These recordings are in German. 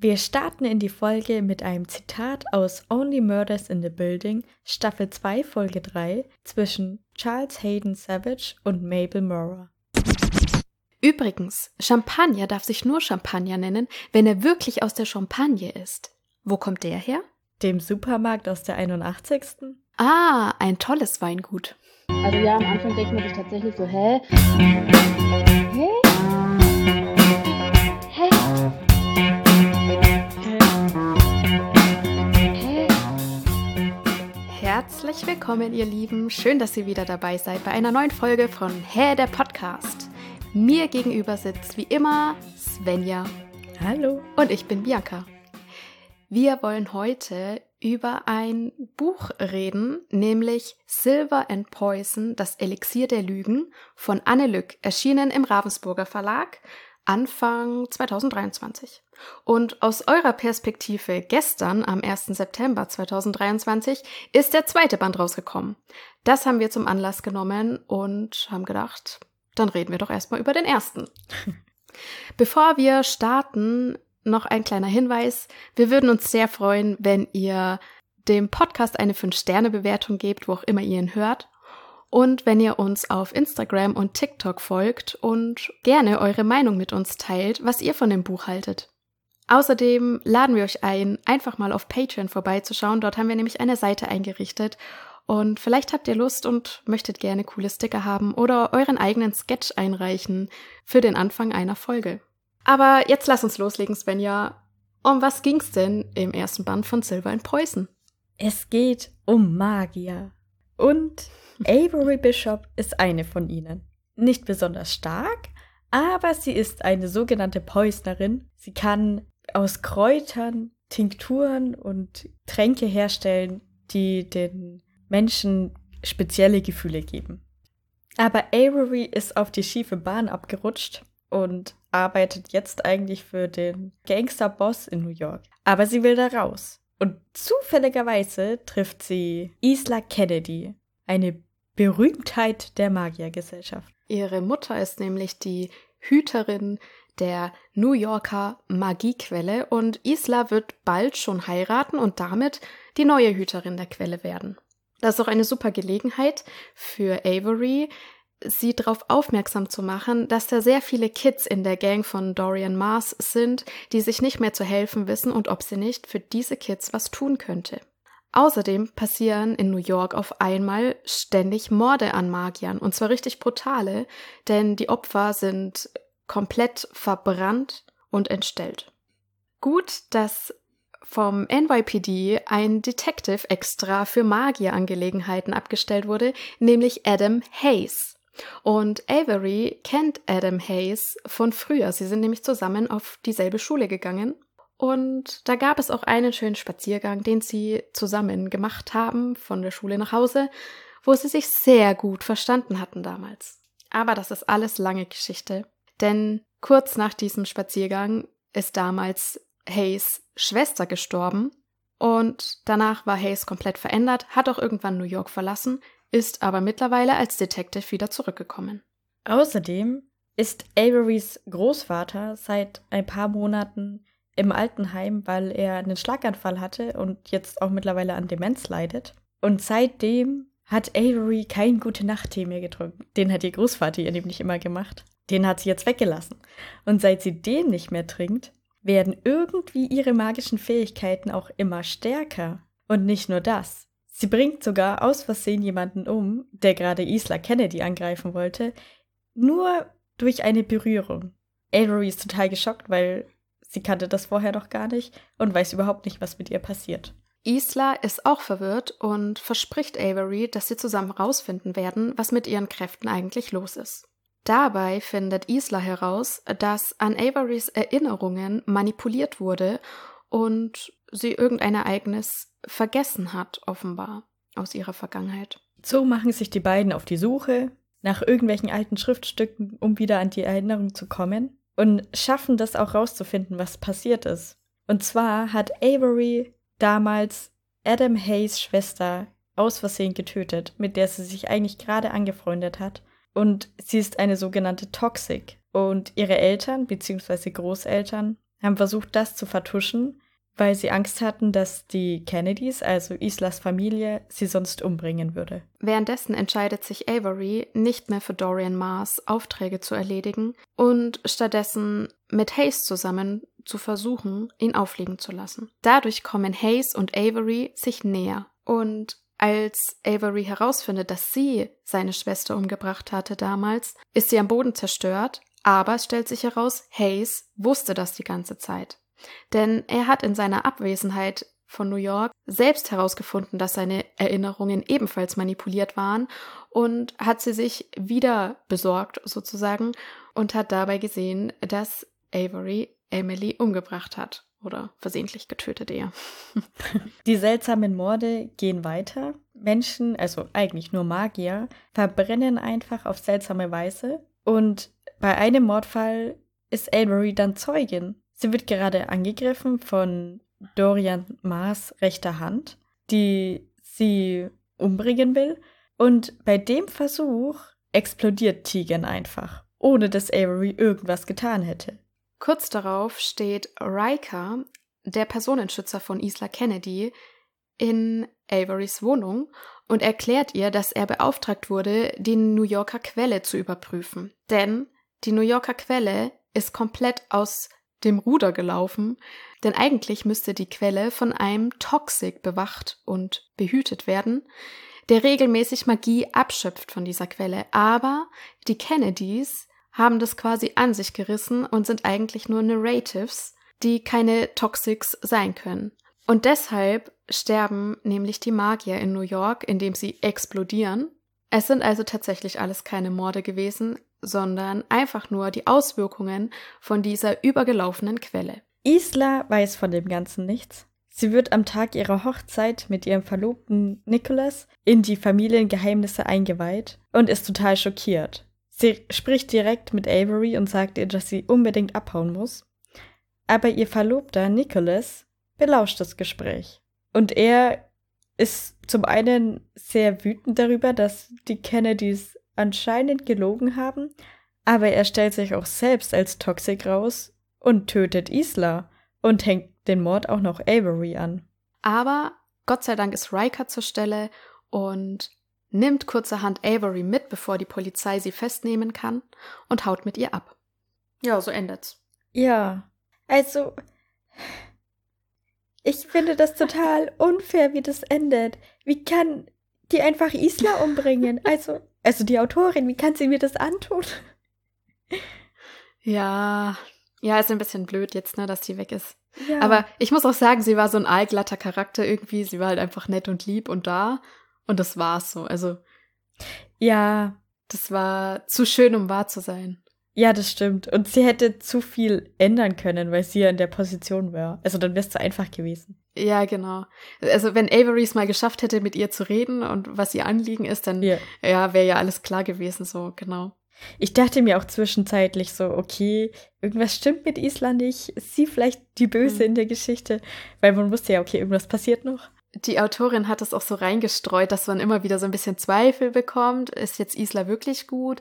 Wir starten in die Folge mit einem Zitat aus Only Murders in the Building, Staffel 2, Folge 3, zwischen Charles Hayden Savage und Mabel Mora. Übrigens, Champagner darf sich nur Champagner nennen, wenn er wirklich aus der Champagne ist. Wo kommt der her? Dem Supermarkt aus der 81. Ah, ein tolles Weingut. Also ja, am Anfang denkt man sich tatsächlich so, hä? Herzlich willkommen, ihr Lieben. Schön, dass ihr wieder dabei seid bei einer neuen Folge von Hä, der Podcast. Mir gegenüber sitzt wie immer Svenja. Hallo. Und ich bin Bianca. Wir wollen heute über ein Buch reden, nämlich Silver and Poison, das Elixier der Lügen von Anne Lück, erschienen im Ravensburger Verlag Anfang 2023. Und aus eurer Perspektive gestern, am 1. September 2023, ist der zweite Band rausgekommen. Das haben wir zum Anlass genommen und haben gedacht, dann reden wir doch erstmal über den ersten. Bevor wir starten, noch ein kleiner Hinweis. Wir würden uns sehr freuen, wenn ihr dem Podcast eine 5-Sterne-Bewertung gebt, wo auch immer ihr ihn hört. Und wenn ihr uns auf Instagram und TikTok folgt und gerne eure Meinung mit uns teilt, was ihr von dem Buch haltet. Außerdem laden wir euch ein, einfach mal auf Patreon vorbeizuschauen. Dort haben wir nämlich eine Seite eingerichtet. Und vielleicht habt ihr Lust und möchtet gerne coole Sticker haben oder euren eigenen Sketch einreichen für den Anfang einer Folge. Aber jetzt lass uns loslegen, Svenja. Um was ging's denn im ersten Band von Silver and Poison? Es geht um Magier. Und Avery Bishop ist eine von ihnen. Nicht besonders stark, aber sie ist eine sogenannte Poisnerin. Sie kann aus Kräutern Tinkturen und Tränke herstellen, die den Menschen spezielle Gefühle geben. Aber Avery ist auf die schiefe Bahn abgerutscht und arbeitet jetzt eigentlich für den Gangsterboss in New York. Aber sie will da raus. Und zufälligerweise trifft sie Isla Kennedy, eine Berühmtheit der Magiergesellschaft. Ihre Mutter ist nämlich die Hüterin der New Yorker Magiequelle und Isla wird bald schon heiraten und damit die neue Hüterin der Quelle werden. Das ist auch eine super Gelegenheit für Avery, sie darauf aufmerksam zu machen, dass da sehr viele Kids in der Gang von Dorian Mars sind, die sich nicht mehr zu helfen wissen und ob sie nicht für diese Kids was tun könnte. Außerdem passieren in New York auf einmal ständig Morde an Magiern, und zwar richtig brutale, denn die Opfer sind komplett verbrannt und entstellt. Gut, dass vom NYPD ein Detective extra für Magierangelegenheiten abgestellt wurde, nämlich Adam Hayes. Und Avery kennt Adam Hayes von früher. Sie sind nämlich zusammen auf dieselbe Schule gegangen. Und da gab es auch einen schönen Spaziergang, den sie zusammen gemacht haben, von der Schule nach Hause, wo sie sich sehr gut verstanden hatten damals. Aber das ist alles lange Geschichte. Denn kurz nach diesem Spaziergang ist damals Hayes Schwester gestorben und danach war Hayes komplett verändert, hat auch irgendwann New York verlassen, ist aber mittlerweile als Detective wieder zurückgekommen. Außerdem ist Averys Großvater seit ein paar Monaten im Altenheim, weil er einen Schlaganfall hatte und jetzt auch mittlerweile an Demenz leidet. Und seitdem hat Avery kein gute Nacht-Tee mehr getrunken. Den hat ihr Großvater ihr nämlich immer gemacht. Den hat sie jetzt weggelassen. Und seit sie den nicht mehr trinkt, werden irgendwie ihre magischen Fähigkeiten auch immer stärker. Und nicht nur das. Sie bringt sogar aus Versehen jemanden um, der gerade Isla Kennedy angreifen wollte, nur durch eine Berührung. Avery ist total geschockt, weil sie kannte das vorher noch gar nicht und weiß überhaupt nicht, was mit ihr passiert. Isla ist auch verwirrt und verspricht Avery, dass sie zusammen herausfinden werden, was mit ihren Kräften eigentlich los ist. Dabei findet Isla heraus, dass an Averys Erinnerungen manipuliert wurde und sie irgendein Ereignis vergessen hat, offenbar, aus ihrer Vergangenheit. So machen sich die beiden auf die Suche nach irgendwelchen alten Schriftstücken, um wieder an die Erinnerung zu kommen und schaffen das auch rauszufinden, was passiert ist. Und zwar hat Avery damals Adam Hayes Schwester aus Versehen getötet, mit der sie sich eigentlich gerade angefreundet hat. Und sie ist eine sogenannte Toxic. Und ihre Eltern bzw. Großeltern haben versucht, das zu vertuschen, weil sie Angst hatten, dass die Kennedys, also Islas Familie, sie sonst umbringen würde. Währenddessen entscheidet sich Avery, nicht mehr für Dorian Mars Aufträge zu erledigen und stattdessen mit Hayes zusammen zu versuchen, ihn auffliegen zu lassen. Dadurch kommen Hayes und Avery sich näher. Und als Avery herausfindet, dass sie seine Schwester umgebracht hatte damals, ist sie am Boden zerstört, aber es stellt sich heraus, Hayes wusste das die ganze Zeit. Denn er hat in seiner Abwesenheit von New York selbst herausgefunden, dass seine Erinnerungen ebenfalls manipuliert waren und hat sie sich wieder besorgt sozusagen und hat dabei gesehen, dass Avery Emily umgebracht hat oder versehentlich getötet eher. Die seltsamen Morde gehen weiter. Menschen, also eigentlich nur Magier, verbrennen einfach auf seltsame Weise und bei einem Mordfall ist Avery dann Zeugin. Sie wird gerade angegriffen von Dorian Mars rechter Hand, die sie umbringen will. Und bei dem Versuch explodiert Tegan einfach, ohne dass Avery irgendwas getan hätte. Kurz darauf steht Riker, der Personenschützer von Isla Kennedy, in Averys Wohnung und erklärt ihr, dass er beauftragt wurde, die New Yorker Quelle zu überprüfen. Denn die New Yorker Quelle ist komplett aus dem Ruder gelaufen, denn eigentlich müsste die Quelle von einem Toxic bewacht und behütet werden, der regelmäßig Magie abschöpft von dieser Quelle. Aber die Kennedys haben das quasi an sich gerissen und sind eigentlich nur Narratives, die keine Toxics sein können. Und deshalb sterben nämlich die Magier in New York, indem sie explodieren. Es sind also tatsächlich alles keine Morde gewesen, sondern einfach nur die Auswirkungen von dieser übergelaufenen Quelle. Isla weiß von dem Ganzen nichts. Sie wird am Tag ihrer Hochzeit mit ihrem Verlobten Nicholas in die Familiengeheimnisse eingeweiht und ist total schockiert. Sie spricht direkt mit Avery und sagt ihr, dass sie unbedingt abhauen muss. Aber ihr Verlobter Nicholas belauscht das Gespräch. Und er ist zum einen sehr wütend darüber, dass die Kennedys anscheinend gelogen haben, aber er stellt sich auch selbst als Toxic raus und tötet Isla und hängt den Mord auch noch Avery an. Aber Gott sei Dank ist Riker zur Stelle und nimmt kurzerhand Avery mit, bevor die Polizei sie festnehmen kann und haut mit ihr ab. Ja, so endet's. Ja, also ich finde das total unfair, wie das endet. Wie kann die einfach Isla umbringen? Also also die Autorin, wie kann sie mir das antun? Ja, ja, ist ein bisschen blöd jetzt, ne, dass sie weg ist. Ja. Aber ich muss auch sagen, sie war so ein allglatter Charakter irgendwie. Sie war halt einfach nett und lieb und da. Und das war's so. Also. Ja. Das war zu schön, um wahr zu sein. Ja, das stimmt. Und sie hätte zu viel ändern können, weil sie ja in der Position war. Also dann wäre es zu einfach gewesen. Ja, genau. Also wenn Avery es mal geschafft hätte, mit ihr zu reden und was ihr Anliegen ist, dann yeah. ja, wäre ja alles klar gewesen, so, genau. Ich dachte mir auch zwischenzeitlich so, okay, irgendwas stimmt mit Isla nicht. Ist sie vielleicht die Böse mhm. in der Geschichte? Weil man wusste ja, okay, irgendwas passiert noch. Die Autorin hat es auch so reingestreut, dass man immer wieder so ein bisschen Zweifel bekommt. Ist jetzt Isla wirklich gut?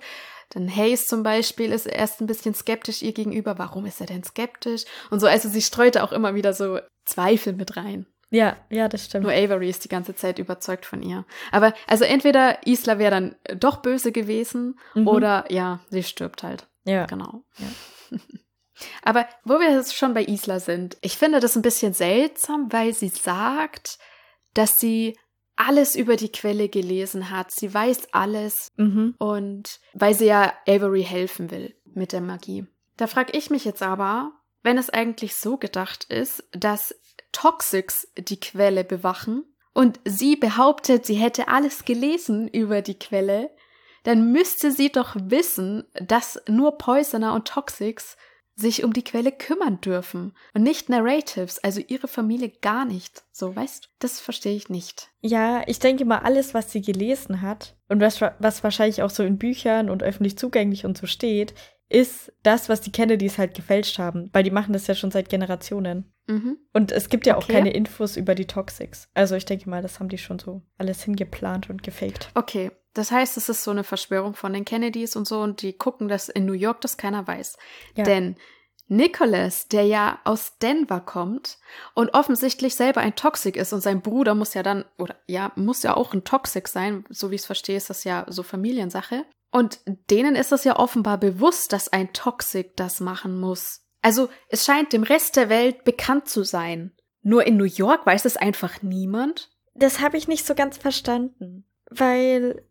Dann Hayes zum Beispiel ist erst ein bisschen skeptisch ihr gegenüber. Warum ist er denn skeptisch? Und so, also sie streute auch immer wieder so Zweifel mit rein. Ja, ja, das stimmt. Nur Avery ist die ganze Zeit überzeugt von ihr. Aber also entweder Isla wäre dann doch böse gewesen mhm. oder ja, sie stirbt halt. Ja. Genau. Ja. Aber wo wir jetzt schon bei Isla sind, ich finde das ein bisschen seltsam, weil sie sagt, dass sie alles über die Quelle gelesen hat. Sie weiß alles mhm. und weil sie ja Avery helfen will mit der Magie. Da frage ich mich jetzt aber, wenn es eigentlich so gedacht ist, dass Toxics die Quelle bewachen und sie behauptet, sie hätte alles gelesen über die Quelle, dann müsste sie doch wissen, dass nur Poisoner und Toxics sich um die Quelle kümmern dürfen und nicht Narratives, also ihre Familie gar nicht. So, weißt Das verstehe ich nicht. Ja, ich denke mal, alles, was sie gelesen hat und was, was wahrscheinlich auch so in Büchern und öffentlich zugänglich und so steht, ist das, was die Kennedys halt gefälscht haben, weil die machen das ja schon seit Generationen. Mhm. Und es gibt ja okay. auch keine Infos über die Toxics. Also ich denke mal, das haben die schon so alles hingeplant und gefaked. Okay, das heißt, es ist so eine Verschwörung von den Kennedys und so und die gucken, dass in New York das keiner weiß. Ja. Denn Nicholas, der ja aus Denver kommt und offensichtlich selber ein Toxic ist und sein Bruder muss ja dann, oder ja, muss ja auch ein Toxic sein, so wie ich es verstehe, ist das ja so Familiensache. Und denen ist es ja offenbar bewusst, dass ein Toxic das machen muss. Also es scheint dem Rest der Welt bekannt zu sein. Nur in New York weiß es einfach niemand. Das habe ich nicht so ganz verstanden. Weil,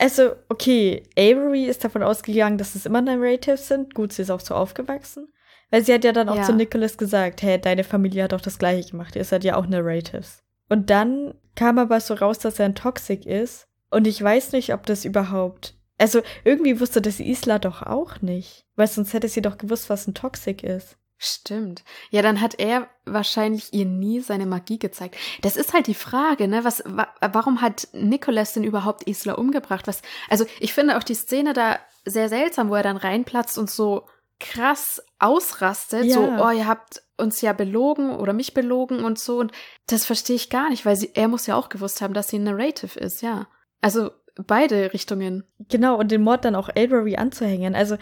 also, okay, Avery ist davon ausgegangen, dass es immer Narratives sind. Gut, sie ist auch so aufgewachsen. Weil sie hat ja dann auch Ja. zu Nicholas gesagt, hey, deine Familie hat doch das gleiche gemacht. Ihr seid ja auch Narratives. Und dann kam aber so raus, dass er ein Toxic ist. Und ich weiß nicht, ob das überhaupt. Also irgendwie wusste das Isla doch auch nicht. Weil sonst hätte sie doch gewusst, was ein Toxic ist. Stimmt. Ja, dann hat er wahrscheinlich ihr nie seine Magie gezeigt. Das ist halt die Frage, ne? Was, wa warum hat Nicholas denn überhaupt Isla umgebracht? Was, also ich finde auch die Szene da sehr seltsam, wo er dann reinplatzt und so krass ausrastet. Ja. So, oh, ihr habt uns ja belogen oder mich belogen und so. Und das verstehe ich gar nicht, weil sie, er muss ja auch gewusst haben, dass sie ein Narrative ist, ja. Also beide Richtungen. Genau, und den Mord dann auch Avery anzuhängen. Also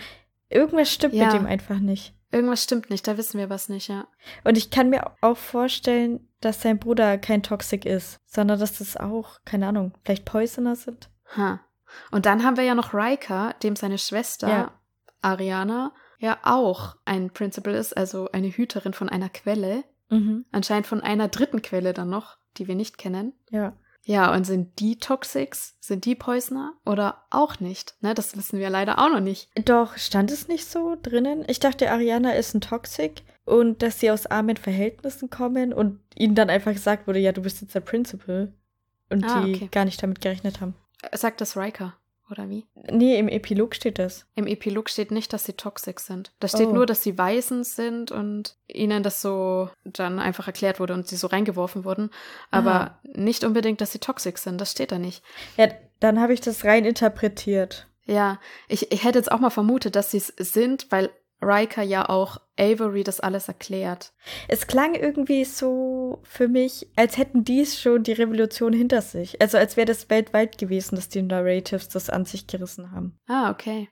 irgendwas stimmt Ja. mit ihm einfach nicht. Irgendwas stimmt nicht, da wissen wir was nicht, ja. Und ich kann mir auch vorstellen, dass sein Bruder kein Toxic ist, sondern dass das auch, keine Ahnung, vielleicht Poisoner sind. Ha. Und dann haben wir ja noch Riker, dem seine Schwester Ja. Ariana ja auch ein Principal ist, also eine Hüterin von einer Quelle. Mhm. Anscheinend von einer dritten Quelle dann noch, die wir nicht kennen. Ja. Ja, und sind die Toxics? Sind die Poisoner? Oder auch nicht? Ne, das wissen wir leider auch noch nicht. Doch, stand es nicht so drinnen? Ich dachte, Ariana ist ein Toxic und dass sie aus armen Verhältnissen kommen und ihnen dann einfach gesagt wurde, ja, du bist jetzt der Principal. Und Ah, die okay. gar nicht damit gerechnet haben. Äh, Sagt das Riker, oder wie? Nee, im Epilog steht das. Im Epilog steht nicht, dass sie toxic sind. Da steht Oh. nur, dass sie Waisen sind und ihnen das so dann einfach erklärt wurde und sie so reingeworfen wurden. Aber Aha. nicht unbedingt, dass sie toxic sind. Das steht da nicht. Ja, dann habe ich das rein interpretiert. Ja, ich, ich hätte jetzt auch mal vermutet, dass sie es sind, weil Riker ja auch Avery das alles erklärt. Es klang irgendwie so für mich, als hätten die schon die Revolution hinter sich. Also als wäre das weltweit gewesen, dass die Narratives das an sich gerissen haben. Ah, okay.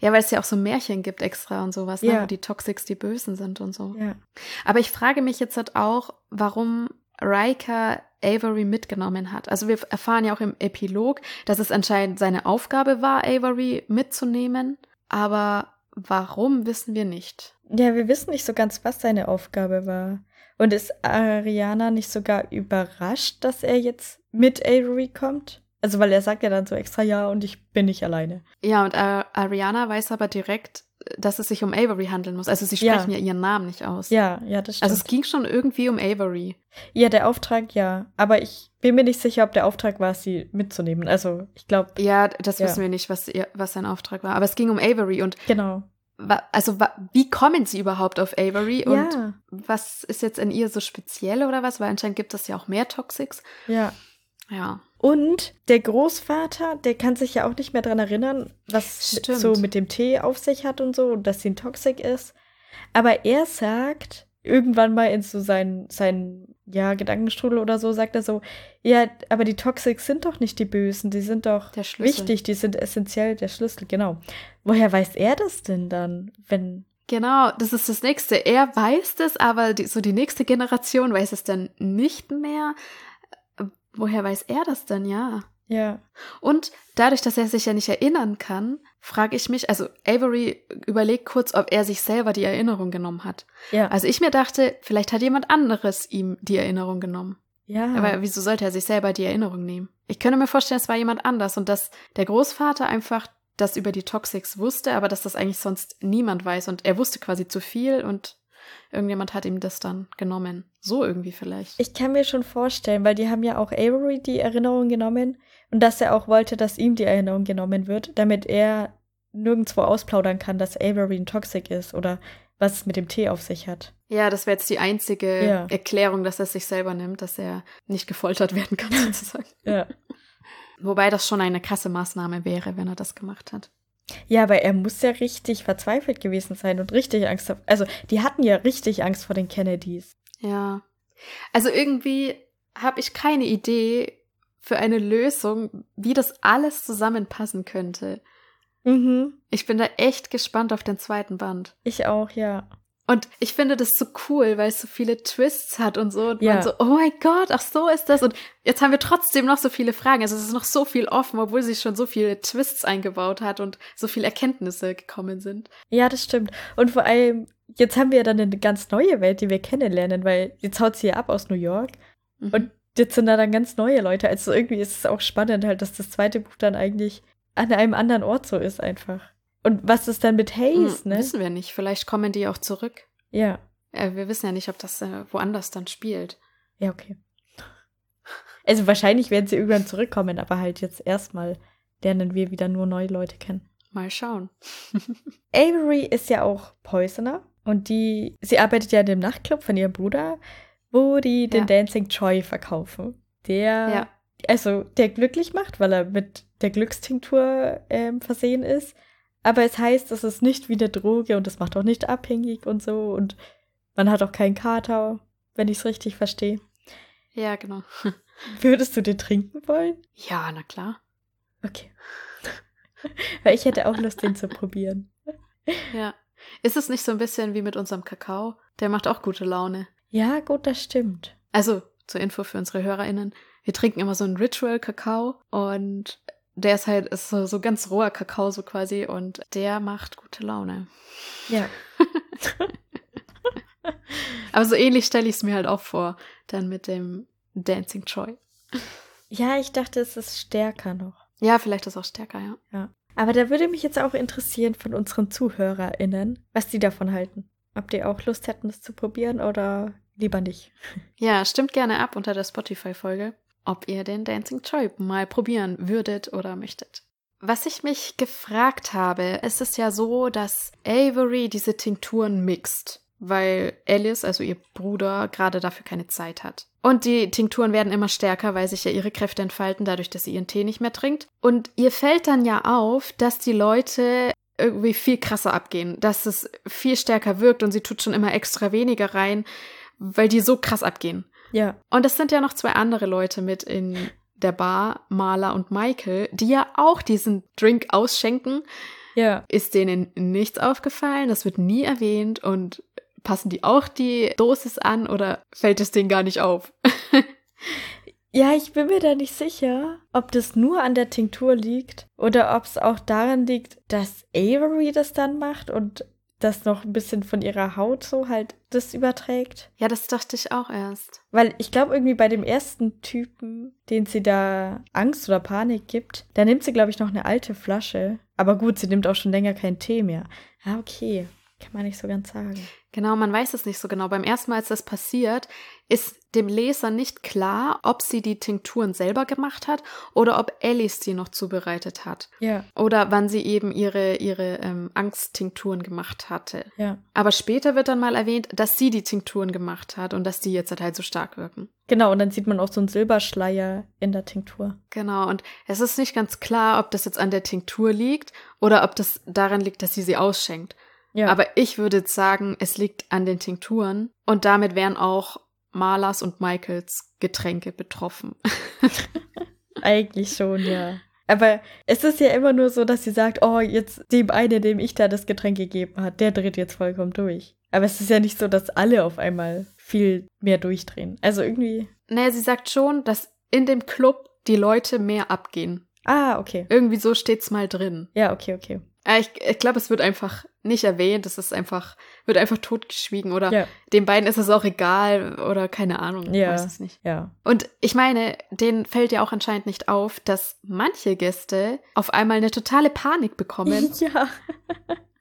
Ja, weil es ja auch so Märchen gibt extra und sowas, ne? Ja. wo die Toxics die Bösen sind und so. Ja. Aber ich frage mich jetzt halt auch, warum Riker Avery mitgenommen hat. Also wir erfahren ja auch im Epilog, dass es anscheinend seine Aufgabe war, Avery mitzunehmen. Aber warum wissen wir nicht. Ja, wir wissen nicht so ganz, was seine Aufgabe war. Und ist Ariana nicht sogar überrascht, dass er jetzt mit Avery kommt? Also, weil er sagt ja dann so extra, ja, und ich bin nicht alleine. Ja, und äh, Ariana weiß aber direkt, dass es sich um Avery handeln muss. Also sie Ja. sprechen ja, ihren Namen nicht aus. Ja, ja, das stimmt. Also es ging schon irgendwie um Avery. ja, der Auftrag, ja. Aber ich bin mir nicht sicher, ob der Auftrag war, sie mitzunehmen. Also, ich glaube, Ja, das Ja. wissen wir nicht, was, ihr, was sein Auftrag war. Aber es ging um Avery und genau. Also wie kommen sie überhaupt auf Avery und ja, was ist jetzt in ihr so speziell oder was? Weil anscheinend gibt es ja auch mehr Toxics. ja. Ja. Und der Großvater, der kann sich ja auch nicht mehr dran erinnern, was Stimmt. so mit dem Tee auf sich hat und so und dass sie ein Toxik ist. Aber er sagt irgendwann mal in so seinen, seinen ja, Gedankenstrudel oder so, sagt er so, ja, aber die Toxics sind doch nicht die Bösen, die sind doch wichtig, die sind essentiell der Schlüssel, genau. Woher weiß er das denn dann, wenn Genau, das ist das nächste. Er weiß das, aber die, so die nächste Generation weiß es dann nicht mehr. Woher weiß er das denn? Ja. ja, Und dadurch, dass er sich ja nicht erinnern kann, frage ich mich, also Avery überlegt kurz, ob er sich selber die Erinnerung genommen hat. ja, Also ich mir dachte, vielleicht hat jemand anderes ihm die Erinnerung genommen. ja. Aber wieso sollte er sich selber die Erinnerung nehmen? Ich könnte mir vorstellen, es war jemand anders und dass der Großvater einfach das über die Toxics wusste, aber dass das eigentlich sonst niemand weiß und er wusste quasi zu viel und irgendjemand hat ihm das dann genommen. So irgendwie vielleicht. Ich kann mir schon vorstellen, weil die haben ja auch Avery die Erinnerung genommen und dass er auch wollte, dass ihm die Erinnerung genommen wird, damit er nirgendwo ausplaudern kann, dass Avery ein Toxic ist oder was es mit dem Tee auf sich hat. Ja, das wäre jetzt die einzige Ja. Erklärung, dass er sich selber nimmt, dass er nicht gefoltert werden kann, sozusagen. Ja. Wobei das schon eine krasse Maßnahme wäre, wenn er das gemacht hat. Ja, aber er muss ja richtig verzweifelt gewesen sein und richtig Angst haben. Also, die hatten ja richtig Angst vor den Kennedys. Ja. Also irgendwie habe ich keine Idee für eine Lösung, wie das alles zusammenpassen könnte. Mhm. Ich bin da echt gespannt auf den zweiten Band. Ich auch, ja. Und ich finde das so cool, weil es so viele Twists hat und so. Und Ja. man so, oh mein Gott, ach so ist das. Und jetzt haben wir trotzdem noch so viele Fragen. Also es ist noch so viel offen, obwohl sie schon so viele Twists eingebaut hat und so viele Erkenntnisse gekommen sind. Ja, das stimmt. Und vor allem, jetzt haben wir ja dann eine ganz neue Welt, die wir kennenlernen, weil jetzt haut sie ja ab aus New York. Mhm. Und jetzt sind da dann ganz neue Leute. Also irgendwie ist es auch spannend halt, dass das zweite Buch dann eigentlich an einem anderen Ort so ist einfach. Und was ist dann mit Hayes, Hm, ne? Wissen wir nicht. Vielleicht kommen die auch zurück. Ja. Äh, wir wissen ja nicht, ob das äh, woanders dann spielt. Ja, okay. Also wahrscheinlich werden sie irgendwann zurückkommen, aber halt jetzt erstmal lernen wir wieder nur neue Leute kennen. Mal schauen. Avery ist ja auch Poisoner und die, sie arbeitet ja in dem Nachtclub von ihrem Bruder, wo die den Ja. Dancing Joy verkaufen. Der, Ja. also der glücklich macht, weil er mit der Glückstinktur ähm, versehen ist. Aber es heißt, es ist nicht wie eine Droge und es macht auch nicht abhängig und so und man hat auch keinen Kater, wenn ich es richtig verstehe. Ja, genau. Würdest du den trinken wollen? Ja, na klar. Okay. Weil ich hätte auch Lust, den zu probieren. Ja. Ist es nicht so ein bisschen wie mit unserem Kakao? Der macht auch gute Laune. Ja, gut, das stimmt. Also, zur Info für unsere HörerInnen. Wir trinken immer so einen Ritual-Kakao und der ist halt ist so, so ganz roher Kakao so quasi und der macht gute Laune. Ja. Aber so ähnlich stelle ich es mir halt auch vor, dann mit dem Dancing Joy. Ja, ich dachte, es ist stärker noch. Ja, vielleicht ist auch stärker, ja. Ja. Aber da würde mich jetzt auch interessieren von unseren ZuhörerInnen, was die davon halten. Ob die auch Lust hätten, das zu probieren oder lieber nicht. Ja, stimmt gerne ab unter der Spotify-Folge, ob ihr den Dancing Joy mal probieren würdet oder möchtet. Was ich mich gefragt habe, es ist ja so, dass Avery diese Tinkturen mixt, weil Alice, also ihr Bruder, gerade dafür keine Zeit hat. Und die Tinkturen werden immer stärker, weil sich ja ihre Kräfte entfalten, dadurch, dass sie ihren Tee nicht mehr trinkt. Und ihr fällt dann ja auf, dass die Leute irgendwie viel krasser abgehen, dass es viel stärker wirkt und sie tut schon immer extra weniger rein, weil die so krass abgehen. Ja. Und es sind ja noch zwei andere Leute mit in der Bar, Marla und Michael, die ja auch diesen Drink ausschenken. Ja. Ist denen nichts aufgefallen? Das wird nie erwähnt und passen die auch die Dosis an oder fällt es denen gar nicht auf? Ja, ich bin mir da nicht sicher, ob das nur an der Tinktur liegt oder ob es auch daran liegt, dass Avery das dann macht und das noch ein bisschen von ihrer Haut so halt das überträgt. Ja, das dachte ich auch erst. Weil ich glaube, irgendwie bei dem ersten Typen, den sie da Angst oder Panik gibt, da nimmt sie, glaube ich, noch eine alte Flasche. Aber gut, sie nimmt auch schon länger keinen Tee mehr. Ah, okay. Kann man nicht so ganz sagen. Genau, man weiß es nicht so genau. Beim ersten Mal, als das passiert, ist dem Leser nicht klar, ob sie die Tinkturen selber gemacht hat oder ob Alice die noch zubereitet hat. Ja, Oder wann sie eben ihre, ihre ähm, Angsttinkturen gemacht hatte. ja. Aber später wird dann mal erwähnt, dass sie die Tinkturen gemacht hat und dass die jetzt halt so stark wirken. Genau, und dann sieht man auch so einen Silberschleier in der Tinktur. Genau, und es ist nicht ganz klar, ob das jetzt an der Tinktur liegt oder ob das daran liegt, dass sie sie ausschenkt. Ja, Aber ich würde jetzt sagen, es liegt an den Tinkturen und damit wären auch Marlas und Michaels Getränke betroffen. eigentlich schon, ja. Aber es ist ja immer nur so, dass sie sagt, oh, jetzt dem einen, dem ich da das Getränk gegeben hat, der dreht jetzt vollkommen durch. Aber es ist ja nicht so, dass alle auf einmal viel mehr durchdrehen. Also irgendwie. Naja, sie sagt schon, dass in dem Club die Leute mehr abgehen. Ah, okay. Irgendwie so steht's mal drin. Ja, okay, okay. Äh, Ich, ich glaube, es wird einfach nicht erwähnt, es ist einfach, wird einfach totgeschwiegen oder Ja, den beiden ist es auch egal oder keine Ahnung, ich Ja. weiß es nicht. ja. Und ich meine, denen fällt ja auch anscheinend nicht auf, dass manche Gäste auf einmal eine totale Panik bekommen, ja.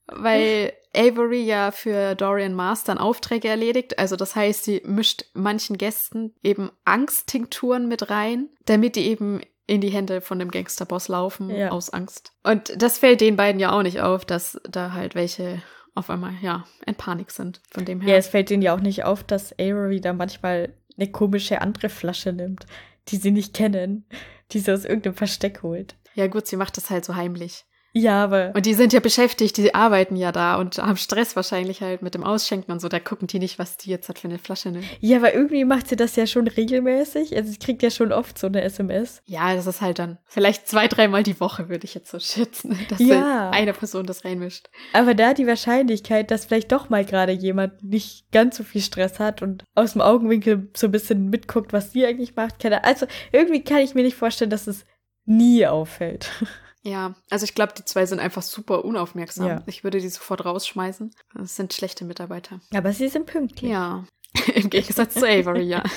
weil Avery ja für Dorian Mars dann Aufträge erledigt. Also das heißt, sie mischt manchen Gästen eben Angsttinkturen mit rein, damit die eben in die Hände von dem Gangsterboss laufen Ja. aus Angst. Und das fällt den beiden ja auch nicht auf, dass da halt welche auf einmal, ja, in Panik sind. Von dem her. Ja, es fällt ihnen ja auch nicht auf, dass Avery da manchmal eine komische andere Flasche nimmt, die sie nicht kennen, die sie aus irgendeinem Versteck holt. Ja gut, sie macht das halt so heimlich. Ja, aber. Und die sind ja beschäftigt, die arbeiten ja da und haben Stress wahrscheinlich halt mit dem Ausschenken und so. Da gucken die nicht, was die jetzt hat für eine Flasche nimmt. Ja, aber irgendwie macht sie das ja schon regelmäßig. Also sie kriegt ja schon oft so eine SMS. Ja, das ist halt dann vielleicht zwei, dreimal die Woche, würde ich jetzt so schätzen, dass Ja. eine Person das reinmischt. Aber da die Wahrscheinlichkeit, dass vielleicht doch mal gerade jemand nicht ganz so viel Stress hat und aus dem Augenwinkel so ein bisschen mitguckt, was sie eigentlich macht, keine Also irgendwie kann ich mir nicht vorstellen, dass es nie auffällt. Ja, also ich glaube, die zwei sind einfach super unaufmerksam. Ja. Ich würde die sofort rausschmeißen. Das sind schlechte Mitarbeiter. Aber sie sind pünktlich. Ja. Im Gegensatz zu Avery, ja.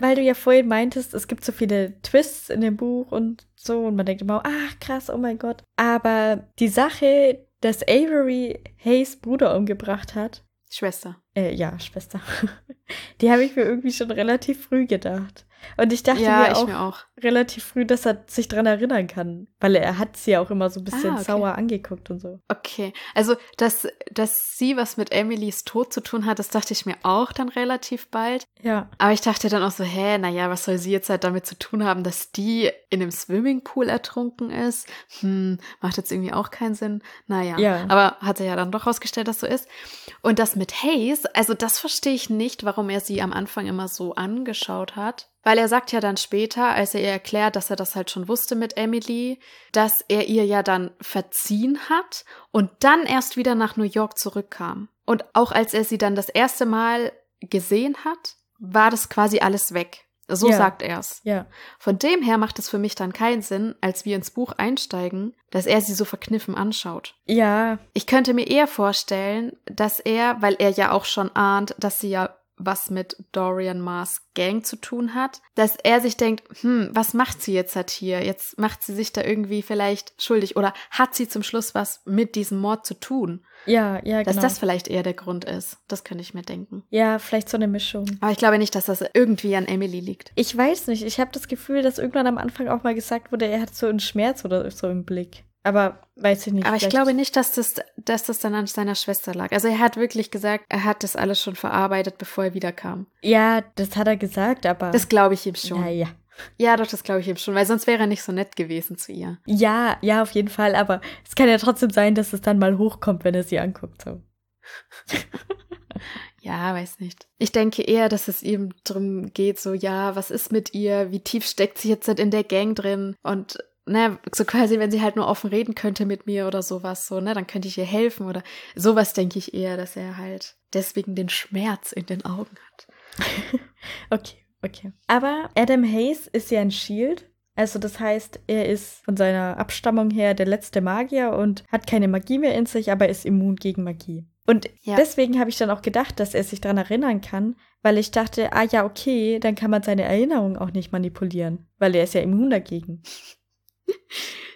Weil du ja vorhin meintest, es gibt so viele Twists in dem Buch und so und man denkt immer, ach krass, oh mein Gott. Aber die Sache, dass Avery Hayes Bruder umgebracht hat, Schwester. Äh, ja, Schwester, die habe ich mir irgendwie schon relativ früh gedacht. Und ich dachte ja, mir ich auch mir auch. relativ früh, dass er sich dran erinnern kann, weil er hat sie ja auch immer so ein bisschen Ah, okay. sauer angeguckt und so. Okay, also dass, dass sie was mit Emilys Tod zu tun hat, das dachte ich mir auch dann relativ bald. Ja, Aber ich dachte dann auch so, hä, naja, was soll sie jetzt halt damit zu tun haben, dass die in einem Swimmingpool ertrunken ist? Hm, macht jetzt irgendwie auch keinen Sinn. Naja, Ja. aber hat er ja dann doch rausgestellt, dass so ist. Und das mit Hayes, also das verstehe ich nicht, warum er sie am Anfang immer so angeschaut hat. Weil er sagt ja dann später, als er ihr erklärt, dass er das halt schon wusste mit Emily, dass er ihr ja dann verziehen hat und dann erst wieder nach New York zurückkam. Und auch als er sie dann das erste Mal gesehen hat, war das quasi alles weg. So Ja. sagt er's. ja, Von dem her macht es für mich dann keinen Sinn, als wir ins Buch einsteigen, dass er sie so verkniffen anschaut. ja, Ich könnte mir eher vorstellen, dass er, weil er ja auch schon ahnt, dass sie ja was mit Dorian Mars Gang zu tun hat, dass er sich denkt, hm, was macht sie jetzt halt hier? Jetzt macht sie sich da irgendwie vielleicht schuldig oder hat sie zum Schluss was mit diesem Mord zu tun? ja, ja, Dass genau. das vielleicht eher der Grund ist. Das könnte ich mir denken. ja, vielleicht so eine Mischung. Aber ich glaube nicht, dass das irgendwie an Emily liegt. Ich weiß nicht, ich habe das Gefühl, dass irgendwann am Anfang auch mal gesagt wurde, er hat so einen Schmerz oder so im Blick. Aber weiß ich nicht. Aber ich glaube nicht, dass das, dass das dann an seiner Schwester lag. Also er hat wirklich gesagt, er hat das alles schon verarbeitet, bevor er wiederkam. Ja, das hat er gesagt, aber. Das glaube ich ihm schon. Naja. Ja, doch, das glaube ich ihm schon, weil sonst wäre er nicht so nett gewesen zu ihr. Ja, ja, auf jeden Fall, aber es kann ja trotzdem sein, dass es dann mal hochkommt, wenn er sie anguckt. So. Ja, weiß nicht. Ich denke eher, dass es ihm drum geht, so, ja, was ist mit ihr? Wie tief steckt sie jetzt in der Gang drin? Und, ne, so quasi, wenn sie halt nur offen reden könnte mit mir oder sowas, so, ne, dann könnte ich ihr helfen oder sowas denke ich eher, dass er halt deswegen den Schmerz in den Augen hat. Okay, okay. Aber Adam Hayes ist ja ein Shield. Also das heißt, er ist von seiner Abstammung her der letzte Magier und hat keine Magie mehr in sich, aber ist immun gegen Magie. Und Ja. deswegen habe ich dann auch gedacht, dass er sich daran erinnern kann, weil ich dachte, ah ja, okay, dann kann man seine Erinnerung auch nicht manipulieren, weil er ist ja immun dagegen.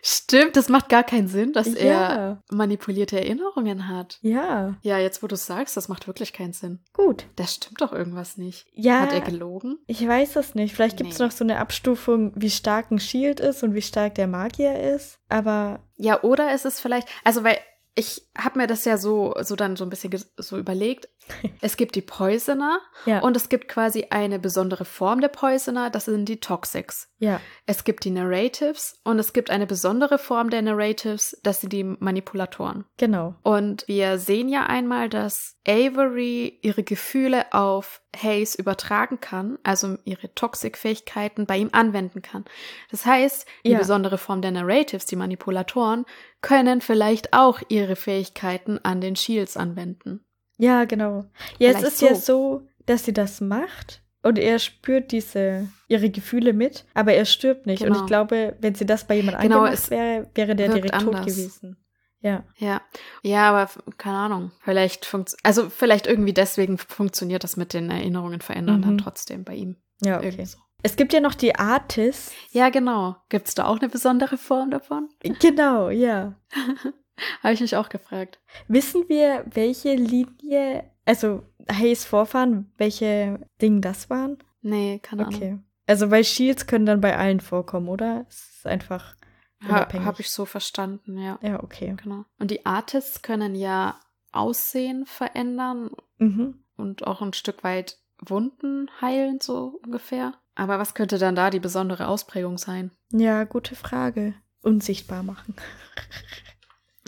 Stimmt, das macht gar keinen Sinn, dass er Ja, manipulierte Erinnerungen hat. ja, Ja, jetzt wo du sagst, das macht wirklich keinen Sinn. gut. Da stimmt doch irgendwas nicht. Ja, Hat er gelogen? ich weiß es nicht. Vielleicht gibt es Nee. noch so eine Abstufung, wie stark ein Shield ist und wie stark der Magier ist. Aber Ja, oder ist es vielleicht, also weil ich habe mir das ja so, so dann so ein bisschen so überlegt. Es gibt die Poisoner ja, und es gibt quasi eine besondere Form der Poisoner, das sind die Toxics. ja, Es gibt die Narratives und es gibt eine besondere Form der Narratives, das sind die Manipulatoren. genau. Und wir sehen ja einmal, dass Avery ihre Gefühle auf Hayes übertragen kann, also ihre Toxik-Fähigkeiten bei ihm anwenden kann. Das heißt, die Ja. besondere Form der Narratives, die Manipulatoren, können vielleicht auch ihre Fähigkeiten an den Shields anwenden. Ja, genau. Ja, es Vielleicht ist ja so. so, dass sie das macht und er spürt diese ihre Gefühle mit, aber er stirbt nicht. Und Genau. ich glaube, wenn sie das bei jemand Genau, angemacht wäre, wäre der direkt tot anders. gewesen. Ja, Ja, ja, aber keine Ahnung. Vielleicht funkt, also vielleicht irgendwie deswegen funktioniert das mit den Erinnerungen verändern dann Mhm. trotzdem bei ihm. ja, okay. so. Es gibt ja noch die Artists. Ja, genau. Gibt's da auch eine besondere Form davon? Genau, ja. Habe ich mich auch gefragt. Wissen wir, welche Linie, also Hayes Vorfahren, welche Dinge das waren? Nee, keine Ahnung. Okay. Also, weil Shields können dann bei allen vorkommen, oder? Es ist einfach Ha, unabhängig. Habe ich so verstanden, ja. Ja, okay. Genau. Und die Artists können ja Aussehen verändern Mhm. und auch ein Stück weit Wunden heilen, so ungefähr. Aber was könnte dann da die besondere Ausprägung sein? Ja, gute Frage. unsichtbar machen.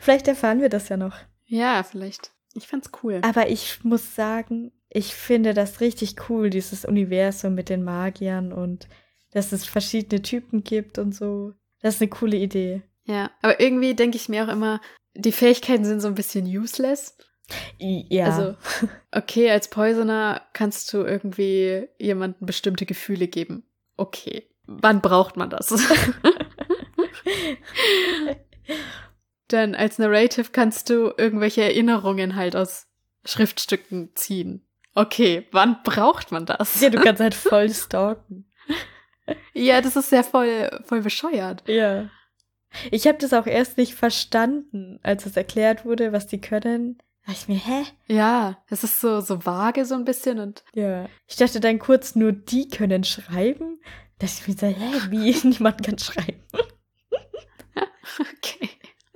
vielleicht erfahren wir das ja noch. Ja, vielleicht. Ich fand's cool. Aber ich muss sagen, ich finde das richtig cool, dieses Universum mit den Magiern und dass es verschiedene Typen gibt und so. Das ist eine coole Idee. Ja, aber irgendwie denke ich mir auch immer, die Fähigkeiten sind so ein bisschen useless. Ja. Also, okay, als Poisoner kannst du irgendwie jemandem bestimmte Gefühle geben. Okay. Wann braucht man das? Dann als Narrative kannst du irgendwelche Erinnerungen halt aus Schriftstücken ziehen. Okay, wann braucht man das? ja, du kannst halt voll stalken. Ja, das ist ja voll, voll bescheuert. Ja. Ich habe das auch erst nicht verstanden, als es erklärt wurde, was die können. Da ich mir, hä? Ja, es ist so, so vage so ein bisschen und Ja. Ich dachte dann kurz, nur die können schreiben. Da ich mir so, hä, wie? Niemand kann schreiben. okay.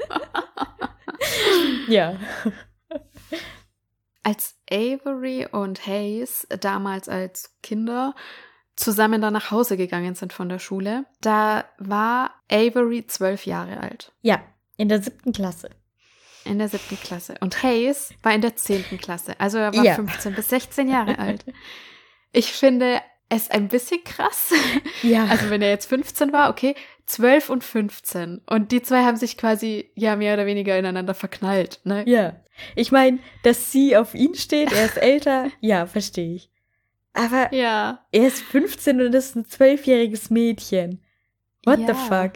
Ja. Als Avery und Hayes damals als Kinder zusammen dann nach Hause gegangen sind von der Schule, da war Avery zwölf Jahre alt. Ja, in der siebten Klasse. In der siebten Klasse. Und Hayes war in der zehnten Klasse. Also er war Ja. 15 bis 16 Jahre alt. Ich finde es ein bisschen krass. Ja. Also wenn er jetzt 15 war, okay, 12 und 15. Und die zwei haben sich quasi ja mehr oder weniger ineinander verknallt. Ne? ja. Ich meine, dass sie auf ihn steht, er ist älter, ja, verstehe ich. Aber Ja. er ist 15 und ist ein zwölfjähriges Mädchen. What Ja. the fuck?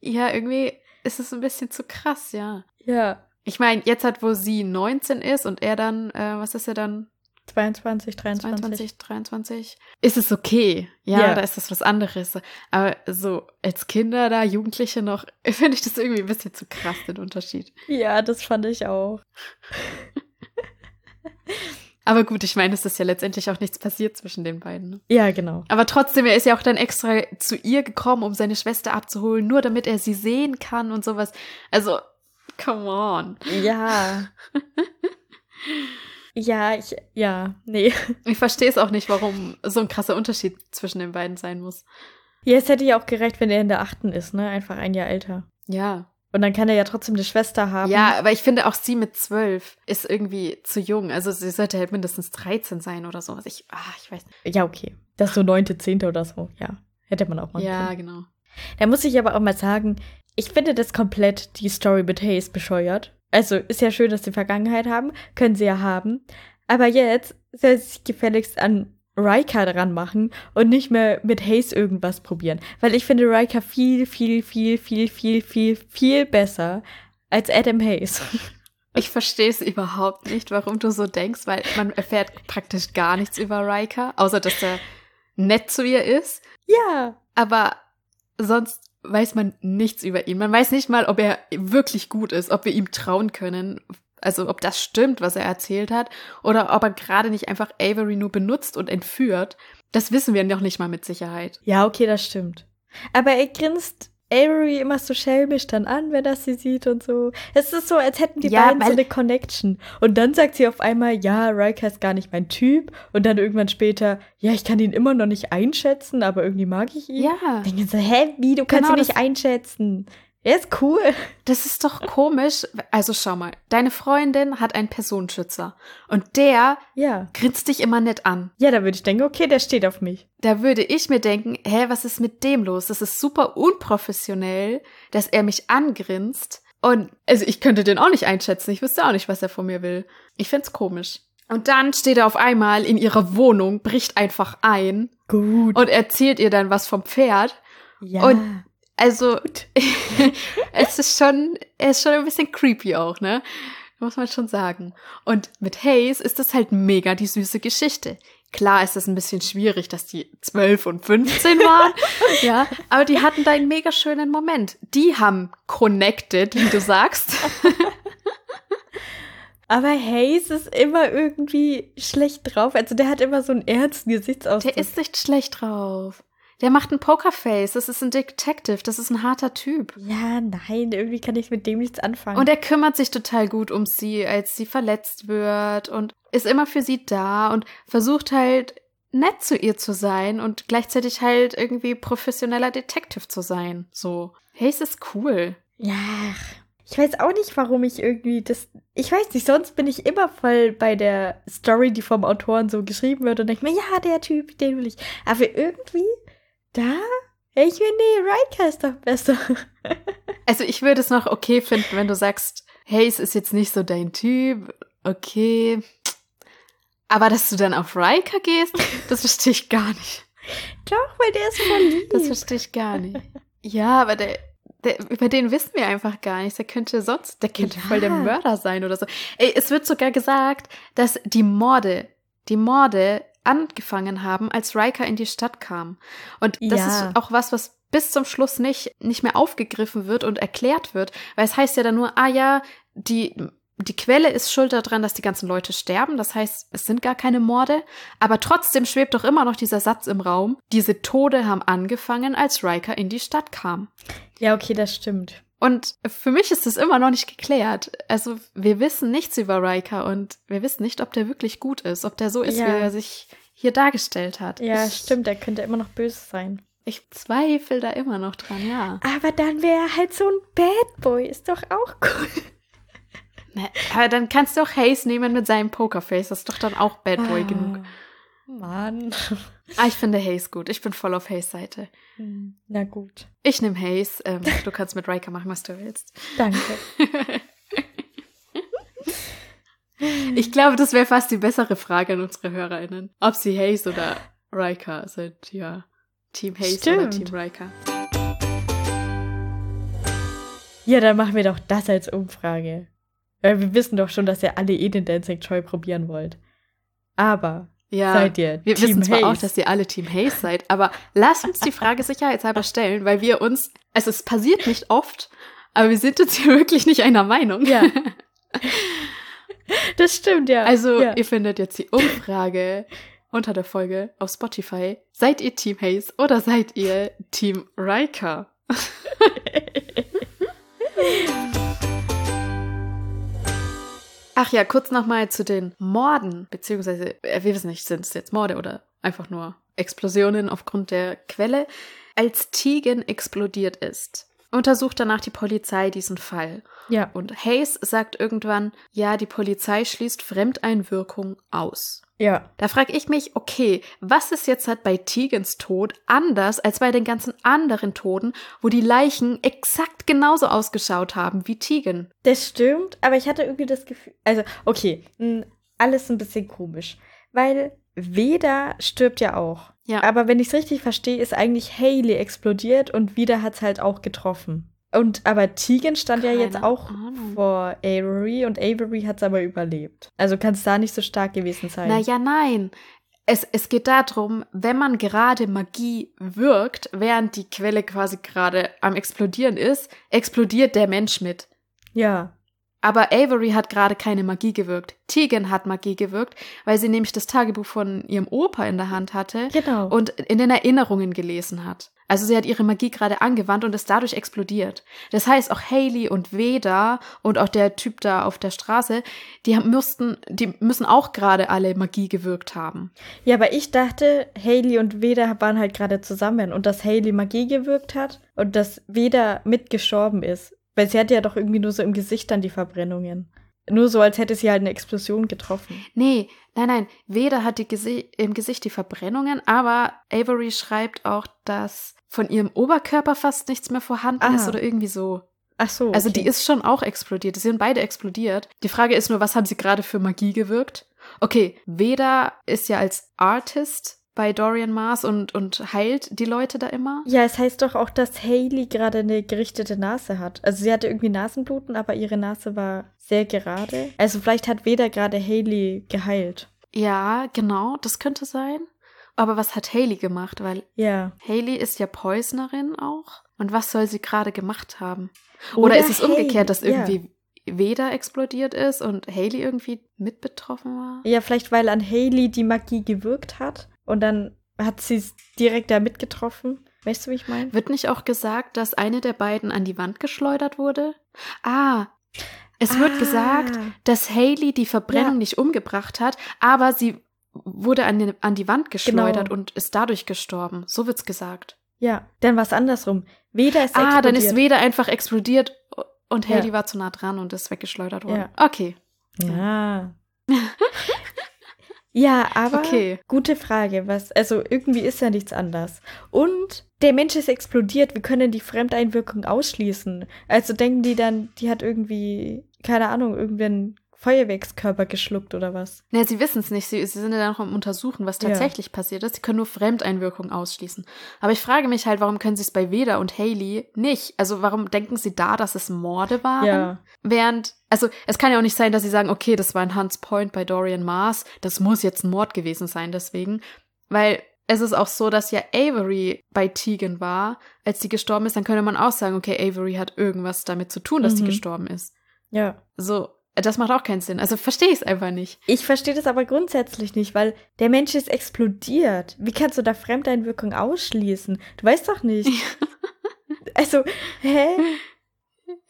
Ja, irgendwie ist es ein bisschen zu krass, ja. Ja. Ich meine, jetzt hat, wo sie 19 ist und er dann, äh, was ist er dann? 22, 23. 22, 23, ist es okay. Ja, Ja. da ist das was anderes. Aber so als Kinder da, Jugendliche noch, finde ich das irgendwie ein bisschen zu krass, den Unterschied. Ja, das fand ich auch. Aber gut, ich meine, es ist ja letztendlich auch nichts passiert zwischen den beiden. Ne? Ja, genau. Aber trotzdem, er ist ja auch dann extra zu ihr gekommen, um seine Schwester abzuholen, nur damit er sie sehen kann und sowas. Also, come on. Ja. ja, ich, ja, nee. Ich verstehe es auch nicht, warum so ein krasser Unterschied zwischen den beiden sein muss. Ja, es hätte ja auch gereicht, wenn er in der achten ist, ne? Einfach ein Jahr älter. Ja. Und dann kann er ja trotzdem eine Schwester haben. Ja, aber ich finde auch sie mit zwölf ist irgendwie zu jung. Also sie sollte halt mindestens 13 sein oder sowas. Ich, ah, ich weiß nicht. Ja, okay. Das ist so neunte, zehnte oder so. Ja. Hätte man auch machen Ja, können. genau. Da muss ich aber auch mal sagen, ich finde das komplett die Story mit Hayes bescheuert. Also ist ja schön, dass sie Vergangenheit haben, können sie ja haben. Aber jetzt soll sie sich gefälligst an Riker dran machen und nicht mehr mit Hayes irgendwas probieren. Weil ich finde Riker viel, viel, viel, viel, viel, viel, viel besser als Adam Hayes. Ich verstehe es überhaupt nicht, warum du so denkst, weil man erfährt praktisch gar nichts über Riker, außer dass er nett zu ihr ist. ja. Aber sonst weiß man nichts über ihn. Man weiß nicht mal, ob er wirklich gut ist, ob wir ihm trauen können. Also ob das stimmt, was er erzählt hat, oder ob er gerade nicht einfach Avery nur benutzt und entführt. Das wissen wir noch nicht mal mit Sicherheit. Ja, okay, das stimmt. Aber er grinst Avery immer so schelmisch dann an, wenn er sie sieht und so. Es ist so, als hätten die Ja, beiden so eine Connection. Und dann sagt sie auf einmal, ja, Riker ist gar nicht mein Typ. Und dann irgendwann später, ja, ich kann ihn immer noch nicht einschätzen, aber irgendwie mag ich ihn. Ja. Denken so, hä, wie, du kannst Genau, ihn nicht einschätzen. Er ist cool. Das ist doch komisch. Also schau mal, deine Freundin hat einen Personenschützer und der Ja. grinst dich immer nett an. Ja, da würde ich denken, okay, der steht auf mich. Da würde ich mir denken, hä, was ist mit dem los? Das ist super unprofessionell, dass er mich angrinst. Und also ich könnte den auch nicht einschätzen. Ich wüsste auch nicht, was er von mir will. Ich find's komisch. Und dann steht er auf einmal in ihrer Wohnung, bricht einfach ein Gut. und erzählt ihr dann was vom Pferd. ja. und- Also, es ist schon, er ist schon ein bisschen creepy auch, ne? Muss man schon sagen. Und mit Hayes ist das halt mega die süße Geschichte. Klar ist es ein bisschen schwierig, dass die 12 und 15 waren, ja, aber die hatten da einen mega schönen Moment. Die haben connected, wie du sagst. aber Hayes ist immer irgendwie schlecht drauf. Also der hat immer so einen ernsten Gesichtsausdruck. Der ist nicht schlecht drauf. Der macht ein Pokerface, das ist ein Detective, das ist ein harter Typ. Ja, nein, irgendwie kann ich mit dem nichts anfangen. Und er kümmert sich total gut um sie, als sie verletzt wird und ist immer für sie da und versucht halt nett zu ihr zu sein und gleichzeitig halt irgendwie professioneller Detective zu sein. So, hey, es ist cool. Ja, ich weiß auch nicht, warum ich irgendwie das. Ich weiß nicht, sonst bin ich immer voll bei der Story, die vom Autoren so geschrieben wird und denke mir, ja, der Typ, den will ich. Aber irgendwie, da, ich will, nee, Riker ist doch besser. Also ich würde es noch okay finden, wenn du sagst, hey, es ist jetzt nicht so dein Typ, okay. Aber dass du dann auf Riker gehst, das verstehe ich gar nicht. Doch, weil der ist voll lieb. Das verstehe ich gar nicht. Ja, aber der, der, über den wissen wir einfach gar nichts. Der könnte sonst, der könnte Ja. voll der Mörder sein oder so. Ey, es wird sogar gesagt, dass die Morde, die Morde angefangen haben, als Riker in die Stadt kam. Und das Ja. ist auch was, was bis zum Schluss nicht, nicht mehr aufgegriffen wird und erklärt wird. Weil es heißt ja dann nur, ah ja, die, die Quelle ist schuld daran, dass die ganzen Leute sterben. Das heißt, es sind gar keine Morde. Aber trotzdem schwebt doch immer noch dieser Satz im Raum. Diese Tode haben angefangen, als Riker in die Stadt kam. Ja, okay, das stimmt. Und für mich ist das immer noch nicht geklärt. Also wir wissen nichts über Riker und wir wissen nicht, ob der wirklich gut ist, ob der so ist, Ja. wie er sich hier dargestellt hat. Ja, ich, stimmt, der könnte immer noch böse sein. Ich zweifle da immer noch dran, ja. Aber dann wäre er halt so ein Bad Boy. Ist doch auch cool. Na, Aber dann kannst du auch Hayes nehmen mit seinem Pokerface. Das ist doch dann auch Bad Boy Ah, genug. Mann. Ah, ich finde Hayes gut. Ich bin voll auf Hayes Seite. Hm, Na gut. Ich nehme Hayes. Ähm, du kannst mit Riker machen, was du willst. Danke. Ich glaube, das wäre fast die bessere Frage an unsere HörerInnen. Ob sie Hayes oder Riker sind. Ja. Team Hayes oder Stimmt. Team Riker. Ja, dann machen wir doch das als Umfrage. Weil wir wissen doch schon, dass ihr alle eh den Dancing Troy probieren wollt. Aber Ja. seid ihr Wir Team wissen zwar auch, Hayes? dass ihr alle Team Hayes seid, aber lasst uns die Frage sicherheitshalber stellen, weil wir uns, also es passiert nicht oft, aber wir sind uns hier wirklich nicht einer Meinung. Ja. Das stimmt, ja. Also ja. ihr findet jetzt die Umfrage unter der Folge auf Spotify. Seid ihr Team Hayes oder seid ihr Team Riker? Ach ja, kurz nochmal zu den Morden, beziehungsweise, äh, wir wissen nicht, sind es jetzt Morde oder einfach nur Explosionen aufgrund der Quelle. Als Tegan explodiert ist, untersucht danach die Polizei diesen Fall. ja. Und Hayes sagt irgendwann, ja, die Polizei schließt Fremdeinwirkung aus. Ja. Da frage ich mich, okay, was ist jetzt halt bei Tegans Tod anders als bei den ganzen anderen Toten, wo die Leichen exakt genauso ausgeschaut haben wie Tegan? Das stimmt, aber ich hatte irgendwie das Gefühl, also, okay, mh, alles ein bisschen komisch, weil Veda stirbt ja auch. Ja. Aber wenn ich es richtig verstehe, ist eigentlich Haley explodiert und Veda hat es halt auch getroffen. Und aber Tegan stand ja Keine jetzt auch Ahnung. vor Avery und Avery hat es aber überlebt. Also kann es da nicht so stark gewesen sein. Naja, nein. Es, es geht darum, wenn man gerade Magie wirkt, während die Quelle quasi gerade am Explodieren ist, explodiert der Mensch mit. Ja. Aber Avery hat gerade keine Magie gewirkt. Tegan hat Magie gewirkt, weil sie nämlich das Tagebuch von ihrem Opa in der Hand hatte Genau. und in den Erinnerungen gelesen hat. Also sie hat ihre Magie gerade angewandt und ist dadurch explodiert. Das heißt, auch Haley und Veda und auch der Typ da auf der Straße, die mussten, die müssen auch gerade alle Magie gewirkt haben. Ja, aber ich dachte, Haley und Veda waren halt gerade zusammen und dass Haley Magie gewirkt hat und dass Veda mitgestorben ist. Weil sie hatte ja doch irgendwie nur so im Gesicht dann die Verbrennungen. Nur so, als hätte sie halt eine Explosion getroffen. Nee, nein, nein. Veda hat die Gesi im Gesicht die Verbrennungen, aber Avery schreibt auch, dass von ihrem Oberkörper fast nichts mehr vorhanden Ah. ist oder irgendwie so. Ach so. Also okay. die ist schon auch explodiert. Die sind beide explodiert. Die Frage ist nur, was haben sie gerade für Magie gewirkt? Okay, Veda ist ja als Artist bei Dorian Mars und, und heilt die Leute da immer. Ja, es heißt doch auch, dass Haley gerade eine gerichtete Nase hat. Also sie hatte irgendwie Nasenbluten, aber ihre Nase war sehr gerade. Also vielleicht hat Veda gerade Haley geheilt. Ja, genau, das könnte sein. Aber was hat Haley gemacht? Weil Ja. Haley ist ja Poisonerin auch. Und was soll sie gerade gemacht haben? Oder, ist es umgekehrt, dass Haley, ja. irgendwie Veda explodiert ist und Haley irgendwie mit betroffen war? Ja, vielleicht weil an Haley die Magie gewirkt hat und dann hat sie es direkt da mitgetroffen. Weißt du, wie ich meine? Wird nicht auch gesagt, dass eine der beiden an die Wand geschleudert wurde? Ah, es wird Ah. gesagt, dass Haley die Verbrennung Ja. nicht umgebracht hat, aber sie wurde an die, an die Wand geschleudert Genau. und ist dadurch gestorben. So wird's gesagt. Ja, dann war es andersrum. Vader ist Ah, dann ist explodiert. Vader einfach explodiert und Ja. Haley war zu nah dran und ist weggeschleudert worden. Ja. Okay. Ja. ja, aber Okay. gute Frage. Was, also irgendwie ist ja nichts anders. Und der Mensch ist explodiert. Wir können die Fremdeinwirkung ausschließen. Also denken die dann, die hat irgendwie, keine Ahnung, irgendeinen Feuerwerkskörper geschluckt oder was? Ne, sie wissen es nicht. Sie, sie sind ja noch am Untersuchen, was Ja. tatsächlich passiert ist. Sie können nur Fremdeinwirkung ausschließen. Aber ich frage mich halt, warum können sie es bei Vader und Haley nicht? Also warum denken sie da, dass es Morde waren? Ja. Während, also es kann ja auch nicht sein, dass sie sagen, okay, das war ein Hans Point bei Dorian Mars, das muss jetzt ein Mord gewesen sein deswegen. Weil es ist auch so, dass ja Avery bei Tegan war, als sie gestorben ist, dann könnte man auch sagen, okay, Avery hat irgendwas damit zu tun, dass sie Mhm. gestorben ist. Ja. So, das macht auch keinen Sinn. Also verstehe ich es einfach nicht. Ich verstehe das aber grundsätzlich nicht, weil der Mensch ist explodiert. Wie kannst du da Fremdeinwirkung ausschließen? Du weißt doch nicht. also, hä?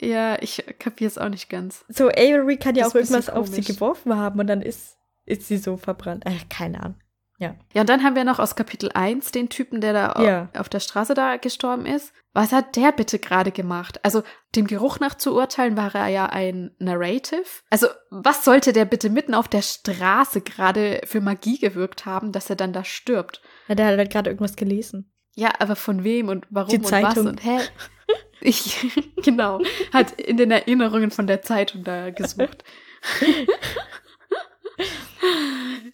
Ja, ich kapiere es auch nicht ganz. So, Avery kann ja Das auch ein bisschen irgendwas auf sie geworfen haben und dann ist, ist sie so verbrannt. Äh, keine Ahnung. Ja, und dann haben wir noch aus Kapitel 1 den Typen, der da Ja. auf der Straße da gestorben ist. Was hat der bitte gerade gemacht? Also, dem Geruch nach zu urteilen, war er ja ein Narrative. Also, was sollte der bitte mitten auf der Straße gerade für Magie gewirkt haben, dass er dann da stirbt? Ja, der hat halt gerade irgendwas gelesen. Ja, aber von wem und warum Die und Zeitung. was und hä? Ich, genau, hat in den Erinnerungen von der Zeitung da gesucht.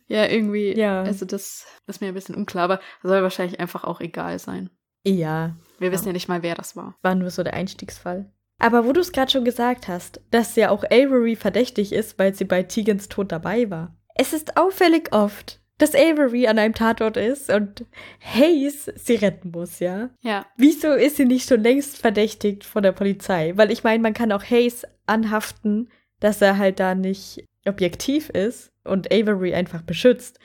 ja, irgendwie, Ja. also das ist mir ein bisschen unklar, aber soll wahrscheinlich einfach auch egal sein. Ja, Wir Ja. wissen ja nicht mal, wer das war. war nur so der Einstiegsfall. Aber wo du es gerade schon gesagt hast, dass ja auch Avery verdächtig ist, weil sie bei Tegans Tod dabei war. Es ist auffällig oft, dass Avery an einem Tatort ist und Hayes sie retten muss, ja? Ja, Wieso ist sie nicht schon längst verdächtigt von der Polizei? Weil ich meine, man kann auch Hayes anhaften, dass er halt da nicht objektiv ist und Avery einfach beschützt.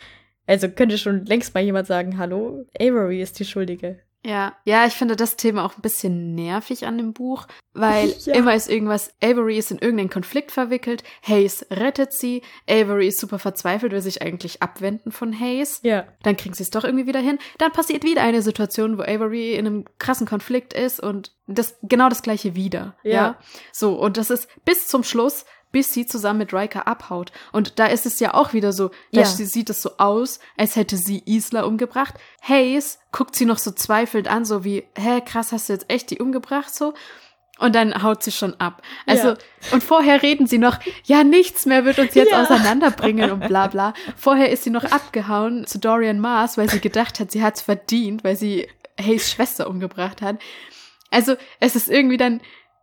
Also könnte schon längst mal jemand sagen, hallo, Avery ist die Schuldige. ja. Ja, ich finde das Thema auch ein bisschen nervig an dem Buch, weil Ja. immer ist irgendwas, Avery ist in irgendeinen Konflikt verwickelt, Hayes rettet sie, Avery ist super verzweifelt, will sich eigentlich abwenden von Hayes. Ja. Dann kriegen sie es doch irgendwie wieder hin. Dann passiert wieder eine Situation, wo Avery in einem krassen Konflikt ist und das genau das gleiche wieder. Ja. Ja. So, und das ist bis zum Schluss, bis sie zusammen mit Riker abhaut. Und da ist es ja auch wieder so, da Ja. sie- sieht es so aus, als hätte sie Isla umgebracht. Hayes guckt sie noch so zweifelnd an, so wie, hä, krass, hast du jetzt echt die umgebracht, so? Und dann haut sie schon ab. Also, Ja. und vorher reden sie noch, ja, nichts mehr wird uns jetzt Ja. auseinanderbringen und bla bla. Vorher ist sie noch abgehauen zu Dorian Mars, weil sie gedacht hat, sie hat's verdient, weil sie Hayes Schwester umgebracht hat. Also, es ist irgendwie dann,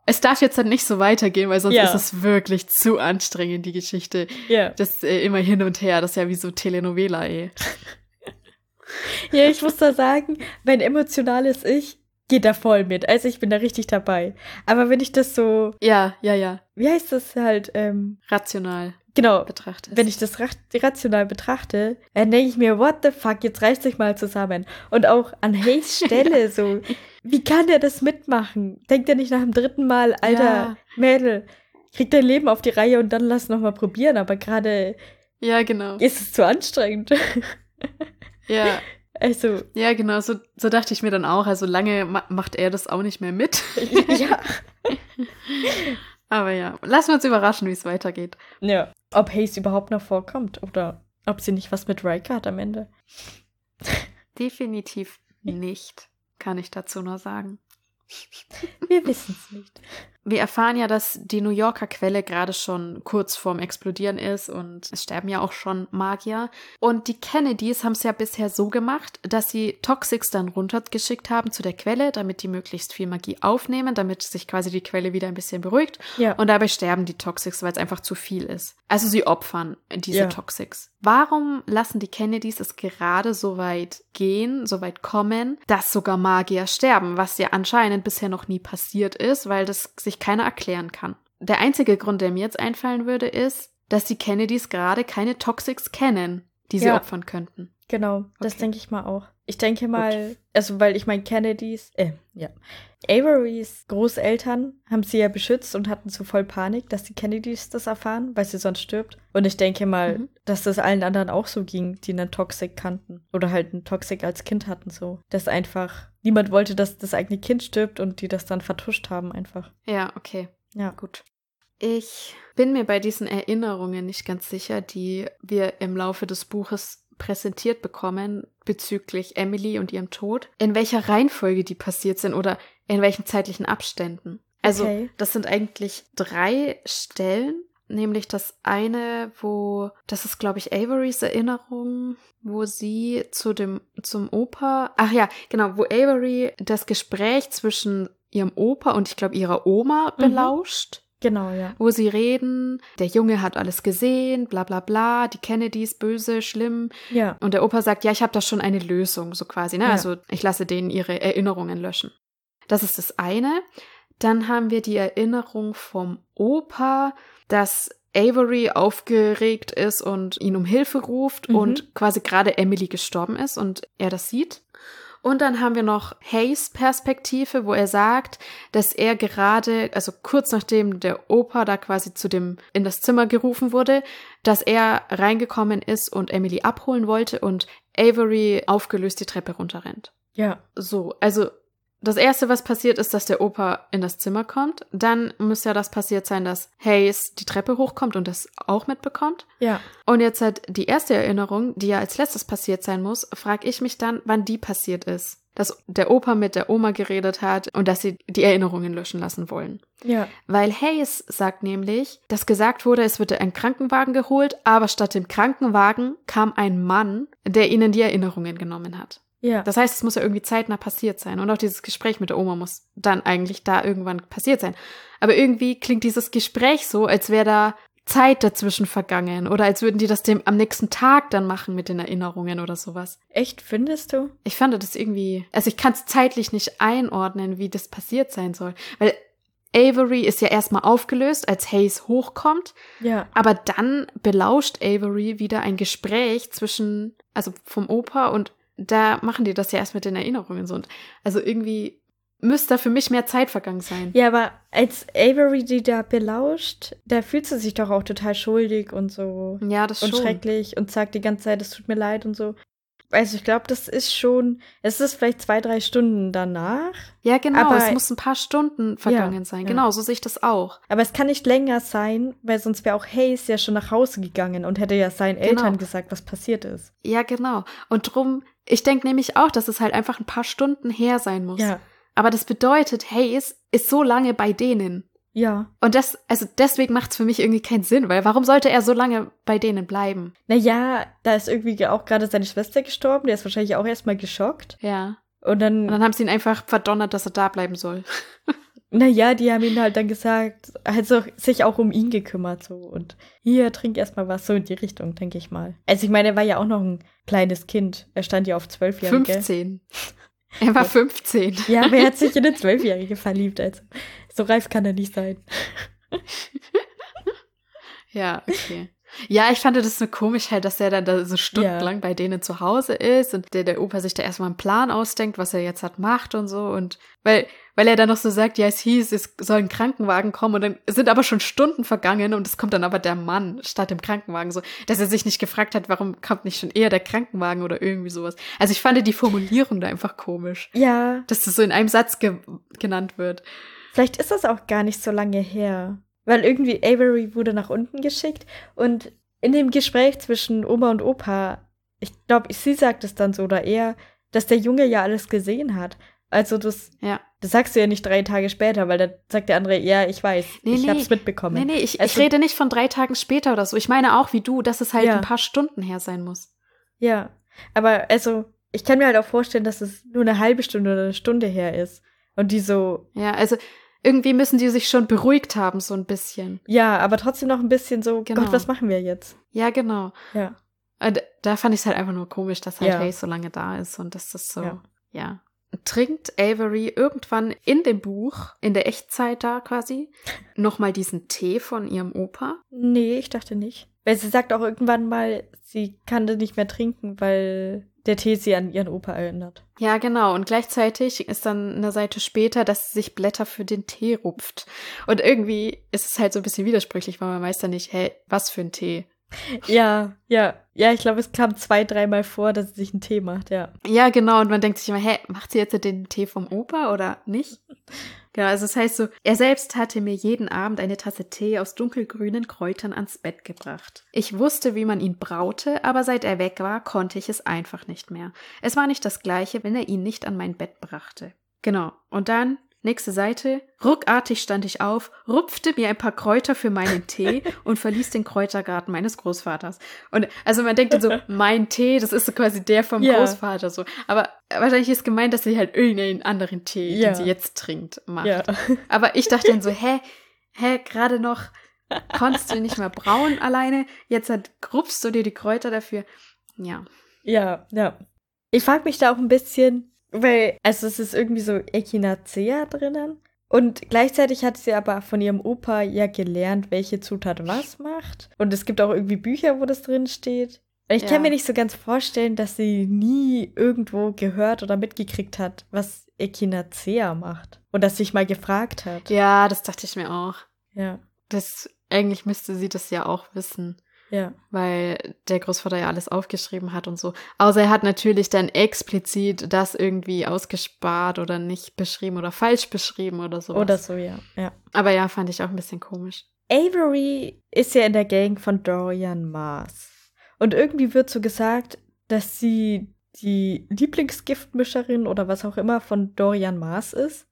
es darf jetzt dann nicht so weitergehen, weil sonst Ja. ist es wirklich zu anstrengend, die Geschichte. Ja. Das äh, immer hin und her, das ist ja wie so Telenovela, ey. Ja, ich muss da sagen, mein emotionales Ich geht da voll mit. Also ich bin da richtig dabei. Aber wenn ich das so, Ja, ja, ja. wie heißt das halt, ähm, Rational genau, betrachtet. wenn ich das ra rational betrachte, dann denke ich mir, what the fuck, jetzt reißt sich mal zusammen. Und auch an Hayes Stelle so, wie kann der das mitmachen? Denkt er nicht nach dem dritten Mal, alter Ja. Mädel, krieg dein Leben auf die Reihe und dann lass noch mal probieren. Aber gerade Ja, genau. ist es zu anstrengend. Ja, also, ja, genau. So, so dachte ich mir dann auch. Also lange ma macht er das auch nicht mehr mit. ja. Aber ja, lassen wir uns überraschen, wie es weitergeht. Ja. Ob Hayes überhaupt noch vorkommt oder ob sie nicht was mit Riker hat am Ende. Definitiv nicht, kann ich dazu nur sagen. Wir wissen es nicht. Wir erfahren ja, dass die New Yorker Quelle gerade schon kurz vorm Explodieren ist und es sterben ja auch schon Magier. Und die Kennedys haben es ja bisher so gemacht, dass sie Toxics dann runtergeschickt haben zu der Quelle, damit die möglichst viel Magie aufnehmen, damit sich quasi die Quelle wieder ein bisschen beruhigt. Ja. Und dabei sterben die Toxics, weil es einfach zu viel ist. Also sie opfern diese Ja. Toxics. Warum lassen die Kennedys es gerade so weit gehen, so weit kommen, dass sogar Magier sterben, was ja anscheinend bisher noch nie passiert ist, weil das sich keiner erklären kann. Der einzige Grund, der mir jetzt einfallen würde, ist, dass die Kennedys gerade keine Toxics kennen, die sie Ja. opfern könnten. Genau, das Okay. denke ich mal auch. Ich denke mal, also weil ich meine, Kennedys, äh, ja. Averys Großeltern haben sie ja beschützt und hatten so voll Panik, dass die Kennedys das erfahren, weil sie sonst stirbt. Und ich denke mal, Mhm. dass das allen anderen auch so ging, die einen Toxic kannten. Oder halt einen Toxic als Kind hatten, so. Dass einfach niemand wollte, dass das eigene Kind stirbt und die das dann vertuscht haben, einfach. Ja, okay. Ja. Gut. Ich bin mir bei diesen Erinnerungen nicht ganz sicher, die wir im Laufe des Buches präsentiert bekommen bezüglich Emily und ihrem Tod, in welcher Reihenfolge die passiert sind oder in welchen zeitlichen Abständen. Also, Okay. das sind eigentlich drei Stellen, nämlich das eine, wo, das ist, glaube ich, Averys Erinnerung, wo sie zu dem, zum Opa, ach ja, genau, wo Avery das Gespräch zwischen ihrem Opa und ich glaube ihrer Oma Mhm. Genau, ja. wo sie reden, der Junge hat alles gesehen, bla bla bla, die Kennedys böse, schlimm. Ja. Und der Opa sagt, ja, ich habe da schon eine Lösung, so quasi, ne? Ja. Also ich lasse denen ihre Erinnerungen löschen. Das ist das eine. Dann haben wir die Erinnerung vom Opa, dass Avery aufgeregt ist und ihn um Hilfe ruft Mhm. und quasi gerade Emily gestorben ist und er das sieht. Und dann haben wir noch Hayes Perspektive, wo er sagt, dass er gerade, also kurz nachdem der Opa da quasi zu dem, in das Zimmer gerufen wurde, dass er reingekommen ist und Emily abholen wollte und Avery aufgelöst die Treppe runterrennt. Ja. So, also das erste, was passiert, ist, dass der Opa in das Zimmer kommt. Dann muss ja das passiert sein, dass Hayes die Treppe hochkommt und das auch mitbekommt. Ja. Und jetzt halt die erste Erinnerung, die ja als letztes passiert sein muss, frage ich mich dann, wann die passiert ist. Dass der Opa mit der Oma geredet hat und dass sie die Erinnerungen löschen lassen wollen. Ja. Weil Hayes sagt nämlich, dass gesagt wurde, es würde ein Krankenwagen geholt, aber statt dem Krankenwagen kam ein Mann, der ihnen die Erinnerungen genommen hat. Ja. Das heißt, es muss ja irgendwie zeitnah passiert sein. Und auch dieses Gespräch mit der Oma muss dann eigentlich da irgendwann passiert sein. Aber irgendwie klingt dieses Gespräch so, als wäre da Zeit dazwischen vergangen oder als würden die das dem am nächsten Tag dann machen mit den Erinnerungen oder sowas. Echt, findest du? Ich fand das irgendwie, also ich kann es zeitlich nicht einordnen, wie das passiert sein soll, weil Avery ist ja erstmal aufgelöst, als Hayes hochkommt, Ja. aber dann belauscht Avery wieder ein Gespräch zwischen, also vom Opa und da machen die das ja erst mit den Erinnerungen so. Und also irgendwie müsste da für mich mehr Zeit vergangen sein. Ja, aber als Avery die da belauscht, da fühlt sie sich doch auch total schuldig und so Ja, das und schon. schrecklich und sagt die ganze Zeit, es tut mir leid und so. Also ich glaube, das ist schon, es ist vielleicht zwei, drei Stunden danach, Ja, genau. Aber- es muss ein paar Stunden vergangen sein. ja. Genau, so sehe ich das auch. aber es kann nicht länger sein, weil sonst wäre auch Hayes ja schon nach Hause gegangen und hätte ja seinen Genau. Eltern gesagt, was passiert ist. Ja, genau. Und drum, ich denke nämlich auch, dass es halt einfach ein paar Stunden her sein muss. Ja, Aber das bedeutet, Hayes ist so lange bei denen. ja. Und das, also deswegen macht es für mich irgendwie keinen Sinn, weil warum sollte er so lange bei denen bleiben? Naja, da ist irgendwie auch gerade seine Schwester gestorben, der ist wahrscheinlich auch erstmal geschockt. Ja. Und dann, Und dann haben sie ihn einfach verdonnert, dass er da bleiben soll. naja, die haben ihn halt dann gesagt, also sich auch um ihn gekümmert so und hier, trink erstmal was, so in die Richtung, denke ich mal. Also ich meine, er war ja auch noch ein kleines Kind. Er stand ja auf Zwölfjährige. 15. Er war 15. Ja, aber er hat sich in eine Zwölfjährige verliebt, also so reif kann er nicht sein. Ja, okay. Ja, ich fand das so komisch halt, dass er dann da so stundenlang bei denen zu Hause ist und der, der Opa sich da erstmal einen Plan ausdenkt, was er jetzt hat macht und so und weil, weil er dann noch so sagt, ja, es hieß, es soll ein Krankenwagen kommen und dann sind aber schon Stunden vergangen und es kommt dann aber der Mann statt dem Krankenwagen so, dass er sich nicht gefragt hat, warum kommt nicht schon eher der Krankenwagen oder irgendwie sowas. Also ich fand die Formulierung da einfach komisch, Ja, dass das so in einem Satz ge genannt wird. vielleicht ist das auch gar nicht so lange her. Weil irgendwie Avery wurde nach unten geschickt und in dem Gespräch zwischen Oma und Opa, ich glaube, sie sagt es dann so oder er, dass der Junge ja alles gesehen hat. Also das, Ja. das sagst du ja nicht drei Tage später, weil dann sagt der andere, ja, ich weiß, Nee, ich nee. hab's mitbekommen. Nee, nee, ich, ich Also- rede nicht von drei Tagen später oder so. Ich meine auch wie du, dass es halt Ja. ein paar Stunden her sein muss. Ja, aber also, ich kann mir halt auch vorstellen, dass es nur eine halbe Stunde oder eine Stunde her ist. Und die so, Ja, also irgendwie müssen die sich schon beruhigt haben, so ein bisschen. ja, aber trotzdem noch ein bisschen so, Genau. Gott, was machen wir jetzt? Ja, genau. Ja. Und da fand ich es halt einfach nur komisch, dass halt Ja. Hayes so lange da ist und dass das so, Ja. ja. Trinkt Avery irgendwann in dem Buch, in der Echtzeit da quasi, nochmal diesen Tee von ihrem Opa? Nee, ich dachte nicht. Weil sie sagt auch irgendwann mal, sie kann das nicht mehr trinken, weil der Tee sie an ihren Opa erinnert. Ja, genau. Und gleichzeitig ist dann eine Seite später, dass sie sich Blätter für den Tee rupft. Und irgendwie ist es halt so ein bisschen widersprüchlich, weil man weiß dann nicht, hey, was für ein Tee? Ja, ja, ja, ich glaube, es kam zwei, dreimal vor, dass sie sich einen Tee macht, ja. Ja, genau. Und man denkt sich immer, hä, macht sie jetzt den Tee vom Opa oder nicht? Genau, also das heißt so, er selbst hatte mir jeden Abend eine Tasse Tee aus dunkelgrünen Kräutern ans Bett gebracht. Ich wusste, wie man ihn braute, aber seit er weg war, konnte ich es einfach nicht mehr. Es war nicht das gleiche, wenn er ihn nicht an mein Bett brachte. Genau. Und dann Nächste Seite. Ruckartig stand ich auf, rupfte mir ein paar Kräuter für meinen Tee und verließ den Kräutergarten meines Großvaters. Und also man denkt dann so, mein Tee, das ist so quasi der vom Ja. Großvater so. Aber wahrscheinlich ist gemeint, dass sie halt irgendeinen anderen Tee, Ja. den sie jetzt trinkt, macht. Ja. Aber ich dachte dann so, hä, hä, gerade noch konntest du nicht mehr brauen alleine, jetzt halt rupfst du dir die Kräuter dafür. Ja. Ja, ja. Ich frage mich da auch ein bisschen, weil, also es ist irgendwie so Echinacea drinnen. Und gleichzeitig hat sie aber von ihrem Opa ja gelernt, welche Zutat was macht. Und es gibt auch irgendwie Bücher, wo das drin steht. Ich Ja. kann mir nicht so ganz vorstellen, dass sie nie irgendwo gehört oder mitgekriegt hat, was Echinacea macht. Und dass sie sich mal gefragt hat. Ja, das dachte ich mir auch. Ja, Das, eigentlich müsste sie das ja auch wissen. Ja. weil der Großvater ja alles aufgeschrieben hat und so. Außer er hat natürlich dann explizit das irgendwie ausgespart oder nicht beschrieben oder falsch beschrieben oder so. Oder so, ja. ja. Aber ja, fand ich auch ein bisschen komisch. Avery ist ja in der Gang von Dorian Mars. Und irgendwie wird so gesagt, dass sie die Lieblingsgiftmischerin oder was auch immer von Dorian Mars ist.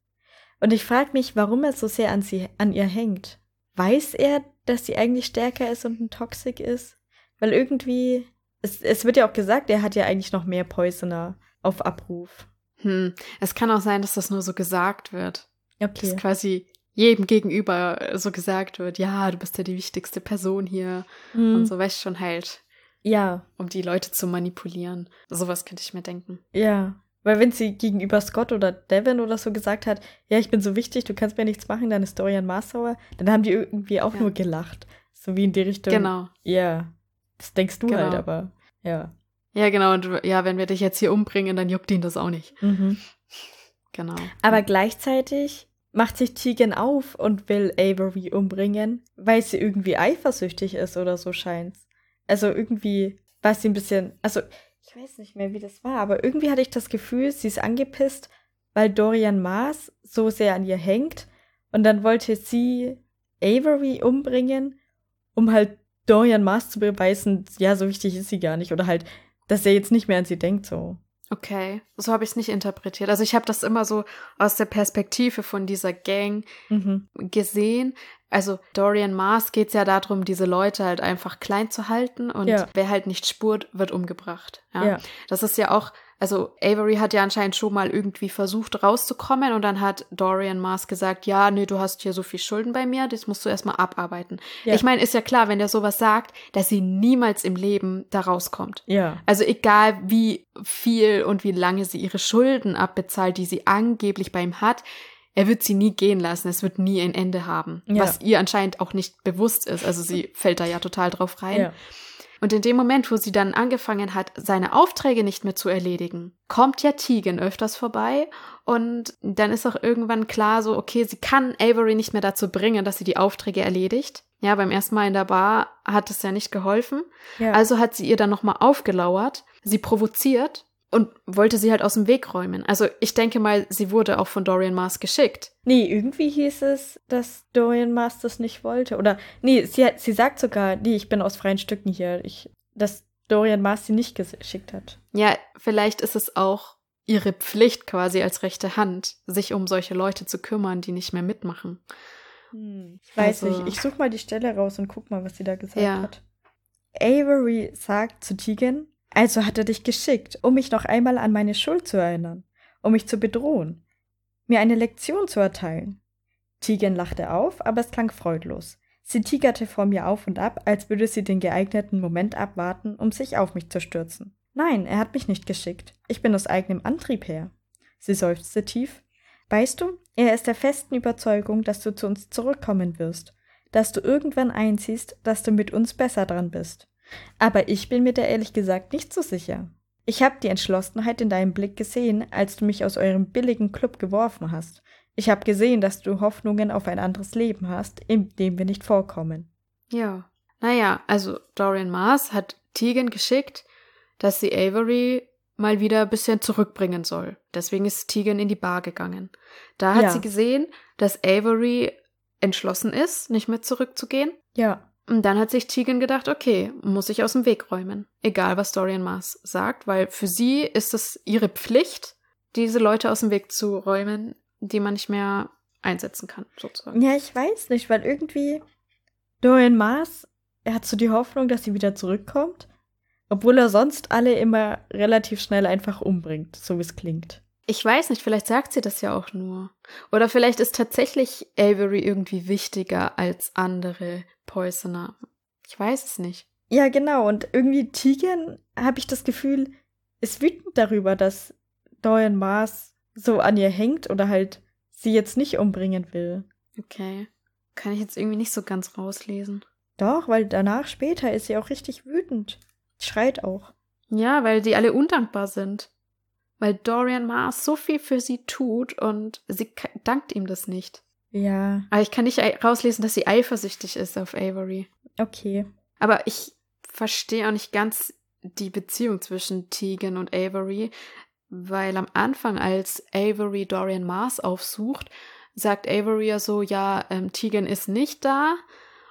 Und ich frage mich, warum er so sehr an, sie, an ihr hängt. Weiß er, dass sie eigentlich stärker ist und ein Toxic ist? Weil irgendwie, es, es wird ja auch gesagt, er hat ja eigentlich noch mehr Poisoner auf Abruf. Hm. Es kann auch sein, dass das nur so gesagt wird. Okay. Dass quasi jedem gegenüber so gesagt wird, ja, du bist ja die wichtigste Person hier Hm, und so, weißt schon halt, Ja, um die Leute zu manipulieren. Sowas könnte ich mir denken. Ja, weil wenn sie gegenüber Scott oder Devin oder so gesagt hat, ja, ich bin so wichtig, du kannst mir nichts machen, dann ist Dorian Mars sauer, dann haben die irgendwie auch Ja. nur gelacht. So wie in die Richtung. Genau. Ja, das denkst du Genau. halt, aber ja. Ja, genau. Und ja, wenn wir dich jetzt hier umbringen, dann juckt ihn das auch nicht. Mhm. Genau. Aber gleichzeitig macht sich Tegan auf und will Avery umbringen, weil sie irgendwie eifersüchtig ist oder so scheint's. Also irgendwie war sie ein bisschen, also ich weiß nicht mehr, wie das war, aber irgendwie hatte ich das Gefühl, sie ist angepisst, weil Dorian Mars so sehr an ihr hängt und dann wollte sie Avery umbringen, um halt Dorian Mars zu beweisen, ja, so wichtig ist sie gar nicht oder halt, dass er jetzt nicht mehr an sie denkt so. Okay, so habe ich es nicht interpretiert. Also ich habe das immer so aus der Perspektive von dieser Gang Mhm. gesehen. Also Dorian Mars geht es ja darum, diese Leute halt einfach klein zu halten und Ja. wer halt nicht spurt, wird umgebracht. Ja? Ja. Das ist ja auch, also Avery hat ja anscheinend schon mal irgendwie versucht rauszukommen und dann hat Dorian Mars gesagt, ja, nee, du hast hier so viel Schulden bei mir, das musst du erstmal abarbeiten. Ja. Ich meine, ist ja klar, wenn der sowas sagt, dass sie niemals im Leben da rauskommt. Ja. Also egal wie viel und wie lange sie ihre Schulden abbezahlt, die sie angeblich bei ihm hat, er wird sie nie gehen lassen. Es wird nie ein Ende haben. Ja. Was ihr anscheinend auch nicht bewusst ist. Also sie fällt da ja total drauf rein. Ja. Und in dem Moment, wo sie dann angefangen hat, seine Aufträge nicht mehr zu erledigen, kommt ja Tegan öfters vorbei und dann ist auch irgendwann klar so, okay, sie kann Avery nicht mehr dazu bringen, dass sie die Aufträge erledigt. Ja, beim ersten Mal in der Bar hat es ja nicht geholfen. Ja. Also hat sie ihr dann nochmal aufgelauert, sie provoziert und wollte sie halt aus dem Weg räumen. Also ich denke mal, sie wurde auch von Dorian Mars geschickt. Nee, irgendwie hieß es, dass Dorian Mars das nicht wollte. Oder, nee, sie, hat, sie sagt sogar, nee, ich bin aus freien Stücken hier. Ich, dass Dorian Mars sie nicht geschickt hat. Ja, vielleicht ist es auch ihre Pflicht quasi als rechte Hand, sich um solche Leute zu kümmern, die nicht mehr mitmachen. Ich weiß Also- nicht. Ich suche mal die Stelle raus und guck mal, was sie da gesagt Ja. hat. Avery sagt zu Tegan, also hat er dich geschickt, um mich noch einmal an meine Schuld zu erinnern, um mich zu bedrohen, mir eine Lektion zu erteilen. Tegan lachte auf, aber es klang freudlos. Sie tigerte vor mir auf und ab, als würde sie den geeigneten Moment abwarten, um sich auf mich zu stürzen. Nein, er hat mich nicht geschickt. Ich bin aus eigenem Antrieb her. Sie seufzte tief. Weißt du, er ist der festen Überzeugung, dass du zu uns zurückkommen wirst. dass du irgendwann einziehst, dass du mit uns besser dran bist. Aber ich bin mir da ehrlich gesagt nicht so sicher. Ich habe die Entschlossenheit in deinem Blick gesehen, als du mich aus eurem billigen Club geworfen hast. Ich habe gesehen, dass du Hoffnungen auf ein anderes Leben hast, in dem wir nicht vorkommen. Ja. Naja, also Dorian Mars hat Tegan geschickt, dass sie Avery mal wieder ein bisschen zurückbringen soll. Deswegen ist Tegan in die Bar gegangen. Da hat Ja. sie gesehen, dass Avery entschlossen ist, nicht mehr zurückzugehen. Ja. Und dann hat sich Tegan gedacht, okay, muss ich aus dem Weg räumen. Egal, was Dorian Mars sagt, weil für sie ist es ihre Pflicht, diese Leute aus dem Weg zu räumen, die man nicht mehr einsetzen kann, sozusagen. Ja, ich weiß nicht, weil irgendwie Dorian Mars, er hat so die Hoffnung, dass sie wieder zurückkommt, obwohl er sonst alle immer relativ schnell einfach umbringt, so wie es klingt. Ich weiß nicht, vielleicht sagt sie das ja auch nur. Oder vielleicht ist tatsächlich Avery irgendwie wichtiger als andere Poisoner. Ich weiß es nicht. Ja, genau. Und irgendwie Tegan, habe ich das Gefühl, ist wütend darüber, dass Dorian Mars so an ihr hängt oder halt sie jetzt nicht umbringen will. Okay. Kann ich jetzt irgendwie nicht so ganz rauslesen. Doch, weil danach später ist sie auch richtig wütend. Schreit auch. Ja, weil die alle undankbar sind. Weil Dorian Mars so viel für sie tut und sie dankt ihm das nicht. Ja, Aber ich kann nicht rauslesen, dass sie eifersüchtig ist auf Avery. okay. Aber ich verstehe auch nicht ganz die Beziehung zwischen Tegan und Avery, weil am Anfang, als Avery Dorian Mars aufsucht, sagt Avery ja so, ja, ähm, Tegan ist nicht da.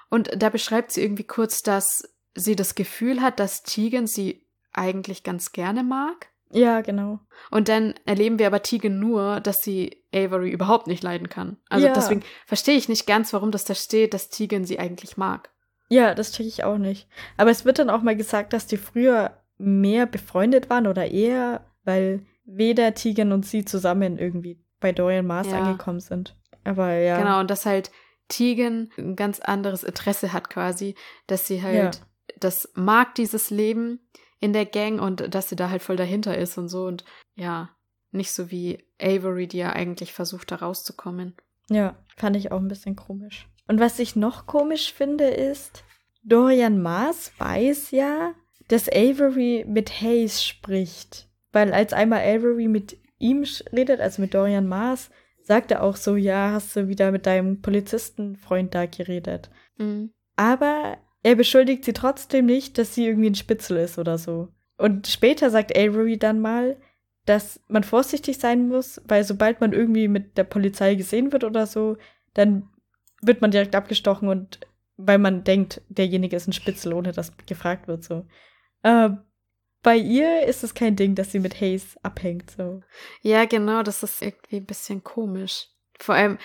Und da beschreibt sie irgendwie kurz, dass sie das Gefühl hat, dass Tegan sie eigentlich ganz gerne mag. Ja, genau. Und dann erleben wir aber Tegan nur, dass sie Avery überhaupt nicht leiden kann. Also Ja. deswegen verstehe ich nicht ganz, warum das da steht, dass Tegan sie eigentlich mag. Ja, das check ich auch nicht. Aber es wird dann auch mal gesagt, dass die früher mehr befreundet waren oder eher, weil weder Tegan und sie zusammen irgendwie bei Dorian Mars Ja. angekommen sind. Aber ja. Genau, und dass halt Tegan ein ganz anderes Interesse hat quasi, dass sie halt Ja. das mag, dieses Leben in der Gang und dass sie da halt voll dahinter ist und so und ja, nicht so wie Avery, die ja eigentlich versucht, da rauszukommen. Ja, fand ich auch ein bisschen komisch. Und was ich noch komisch finde, ist, Dorian Mars weiß ja, dass Avery mit Hayes spricht. Weil als einmal Avery mit ihm redet, also mit Dorian Mars, sagt er auch so, ja, hast du wieder mit deinem Polizistenfreund da geredet. Mhm. Aber er beschuldigt sie trotzdem nicht, dass sie irgendwie ein Spitzel ist oder so. Und später sagt Avery dann mal, dass man vorsichtig sein muss, weil sobald man irgendwie mit der Polizei gesehen wird oder so, dann wird man direkt abgestochen und weil man denkt, derjenige ist ein Spitzel, ohne dass gefragt wird so. Äh, bei ihr ist es kein Ding, dass sie mit Hayes abhängt so. Ja, genau, das ist irgendwie ein bisschen komisch. Vor allem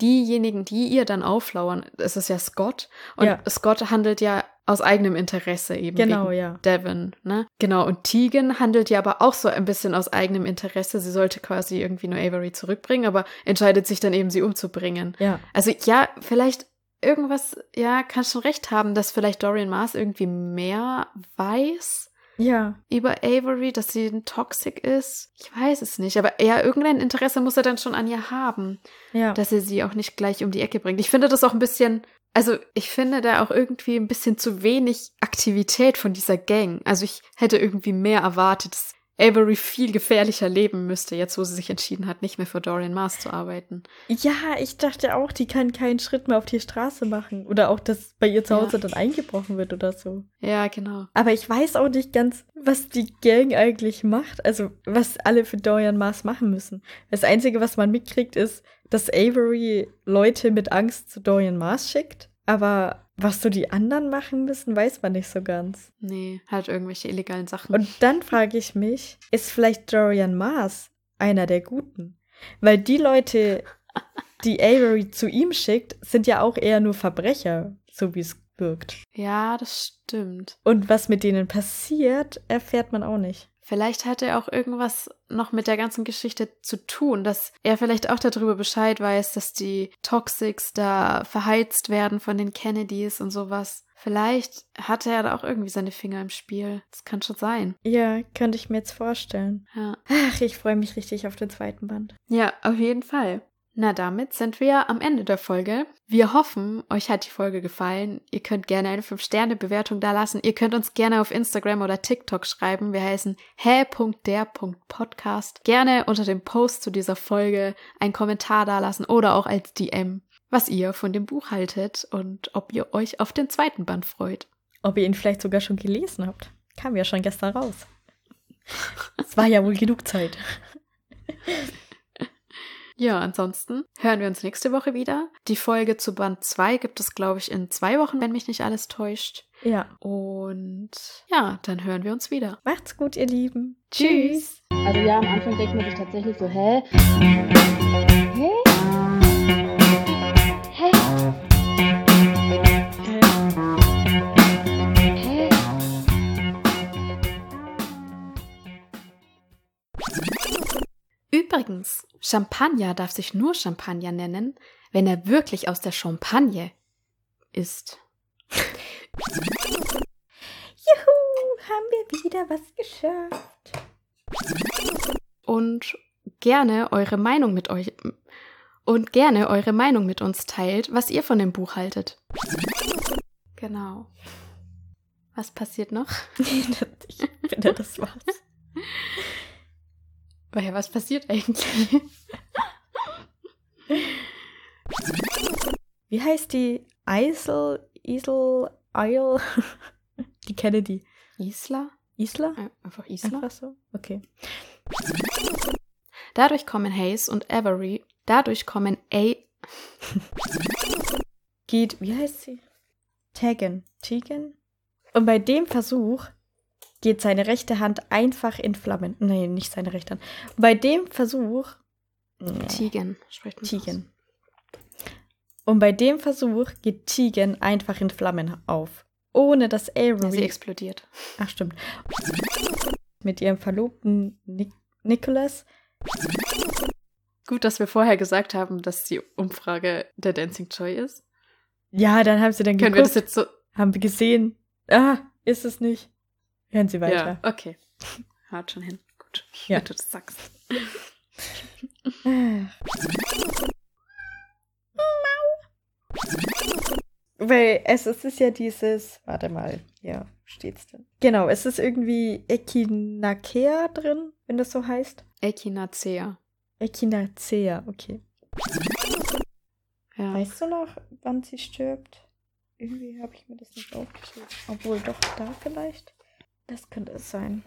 diejenigen, die ihr dann auflauern, es ist ja Scott und Ja. Scott handelt ja aus eigenem Interesse eben Genau, wegen ja. Devon, ne? Genau, und Tegan handelt ja aber auch so ein bisschen aus eigenem Interesse. Sie sollte quasi irgendwie nur Avery zurückbringen, aber entscheidet sich dann eben, sie umzubringen. Ja. Also ja, vielleicht irgendwas, ja, kannst schon recht haben, dass vielleicht Dorian Mars irgendwie mehr weiß Ja. über Avery, dass sie ein Toxic ist. Ich weiß es nicht, aber ja, irgendein Interesse muss er dann schon an ihr haben, Ja. dass er sie auch nicht gleich um die Ecke bringt. Ich finde das auch ein bisschen, also ich finde da auch irgendwie ein bisschen zu wenig Aktivität von dieser Gang. Also ich hätte irgendwie mehr erwartet, dass Avery viel gefährlicher leben müsste, jetzt wo sie sich entschieden hat, nicht mehr für Dorian Mars zu arbeiten. Ja, ich dachte auch, die kann keinen Schritt mehr auf die Straße machen. Oder auch, dass bei ihr zu Ja. Hause dann eingebrochen wird oder so. Ja, genau. Aber ich weiß auch nicht ganz, was die Gang eigentlich macht. Also, was alle für Dorian Mars machen müssen. Das Einzige, was man mitkriegt, ist, dass Avery Leute mit Angst zu Dorian Mars schickt. Aber was so die anderen machen müssen, weiß man nicht so ganz. Nee, halt irgendwelche illegalen Sachen. Und dann frage ich mich, ist vielleicht Dorian Mars einer der Guten? Weil die Leute, die Avery zu ihm schickt, sind ja auch eher nur Verbrecher, so wie es wirkt. ja, das stimmt. Und was mit denen passiert, erfährt man auch nicht. Vielleicht hat er auch irgendwas noch mit der ganzen Geschichte zu tun, dass er vielleicht auch darüber Bescheid weiß, dass die Toxics da verheizt werden von den Kennedys und sowas. Vielleicht hat er da auch irgendwie seine Finger im Spiel. Das kann schon sein. Ja, könnte ich mir jetzt vorstellen. Ja. Ach, ich freue mich richtig auf den zweiten Band. Ja, auf jeden Fall. Na, damit sind wir am Ende der Folge. Wir hoffen, euch hat die Folge gefallen. Ihr könnt gerne eine 5-Sterne-Bewertung da lassen. Ihr könnt uns gerne auf Instagram oder TikTok schreiben. Wir heißen hä.der.podcast. Gerne unter dem Post zu dieser Folge einen Kommentar da lassen oder auch als DM, was ihr von dem Buch haltet und ob ihr euch auf den zweiten Band freut. Ob ihr ihn vielleicht sogar schon gelesen habt. Kam ja schon gestern raus. Es war ja wohl genug Zeit. Ja, ansonsten hören wir uns nächste Woche wieder. Die Folge zu Band 2 gibt es, glaube ich, in zwei Wochen, wenn mich nicht alles täuscht. Ja. Und ja, dann hören wir uns wieder. Macht's gut, ihr Lieben. Tschüss. Also ja, am Anfang denkt man sich tatsächlich so, hä? Hä? Hä? Übrigens, Champagner darf sich nur Champagner nennen, wenn er wirklich aus der Champagne ist. Juhu, haben wir wieder was geschafft. Und gerne eure Meinung mit euch und gerne eure Meinung mit uns teilt, was ihr von dem Buch haltet. Genau. Was passiert noch? ich finde, das war's. Oh was passiert eigentlich? Wie heißt die Eisel, Isel, Eil? Die Kennedy. Isla? Isla? Ein- Einfach Isla? Einfach so? Okay. Dadurch kommen Hayes und Avery, dadurch kommen A. Geht, wie heißt sie? Tegan. Tegan? Und bei dem Versuch geht seine rechte Hand einfach in Flammen. Nein, nicht seine rechte Hand. Bei dem Versuch. Nee. Tigen, spricht man Tigen. Und bei dem Versuch geht Tigen einfach in Flammen auf. Ohne dass aus. Ja, sie Avery. explodiert. Ach, stimmt. Mit ihrem Verlobten Nic Nicholas. Gut, dass wir vorher gesagt haben, dass die Umfrage der Dancing Joy ist. Ja, dann haben sie dann Können wir geguckt, das jetzt so. haben wir gesehen. Ah, ist es nicht. Hören Sie weiter. Ja, okay. Haut schon hin. Gut. Ja. Wenn du das sagst. Weil es, es ist ja dieses, warte mal, ja, steht's denn? Genau, es ist irgendwie Echinacea drin, wenn das so heißt. Echinacea. Echinacea, okay. Ja. Weißt du noch, wann sie stirbt? Irgendwie habe ich mir das nicht aufgeschrieben. Obwohl, doch, da vielleicht. Das könnte es sein.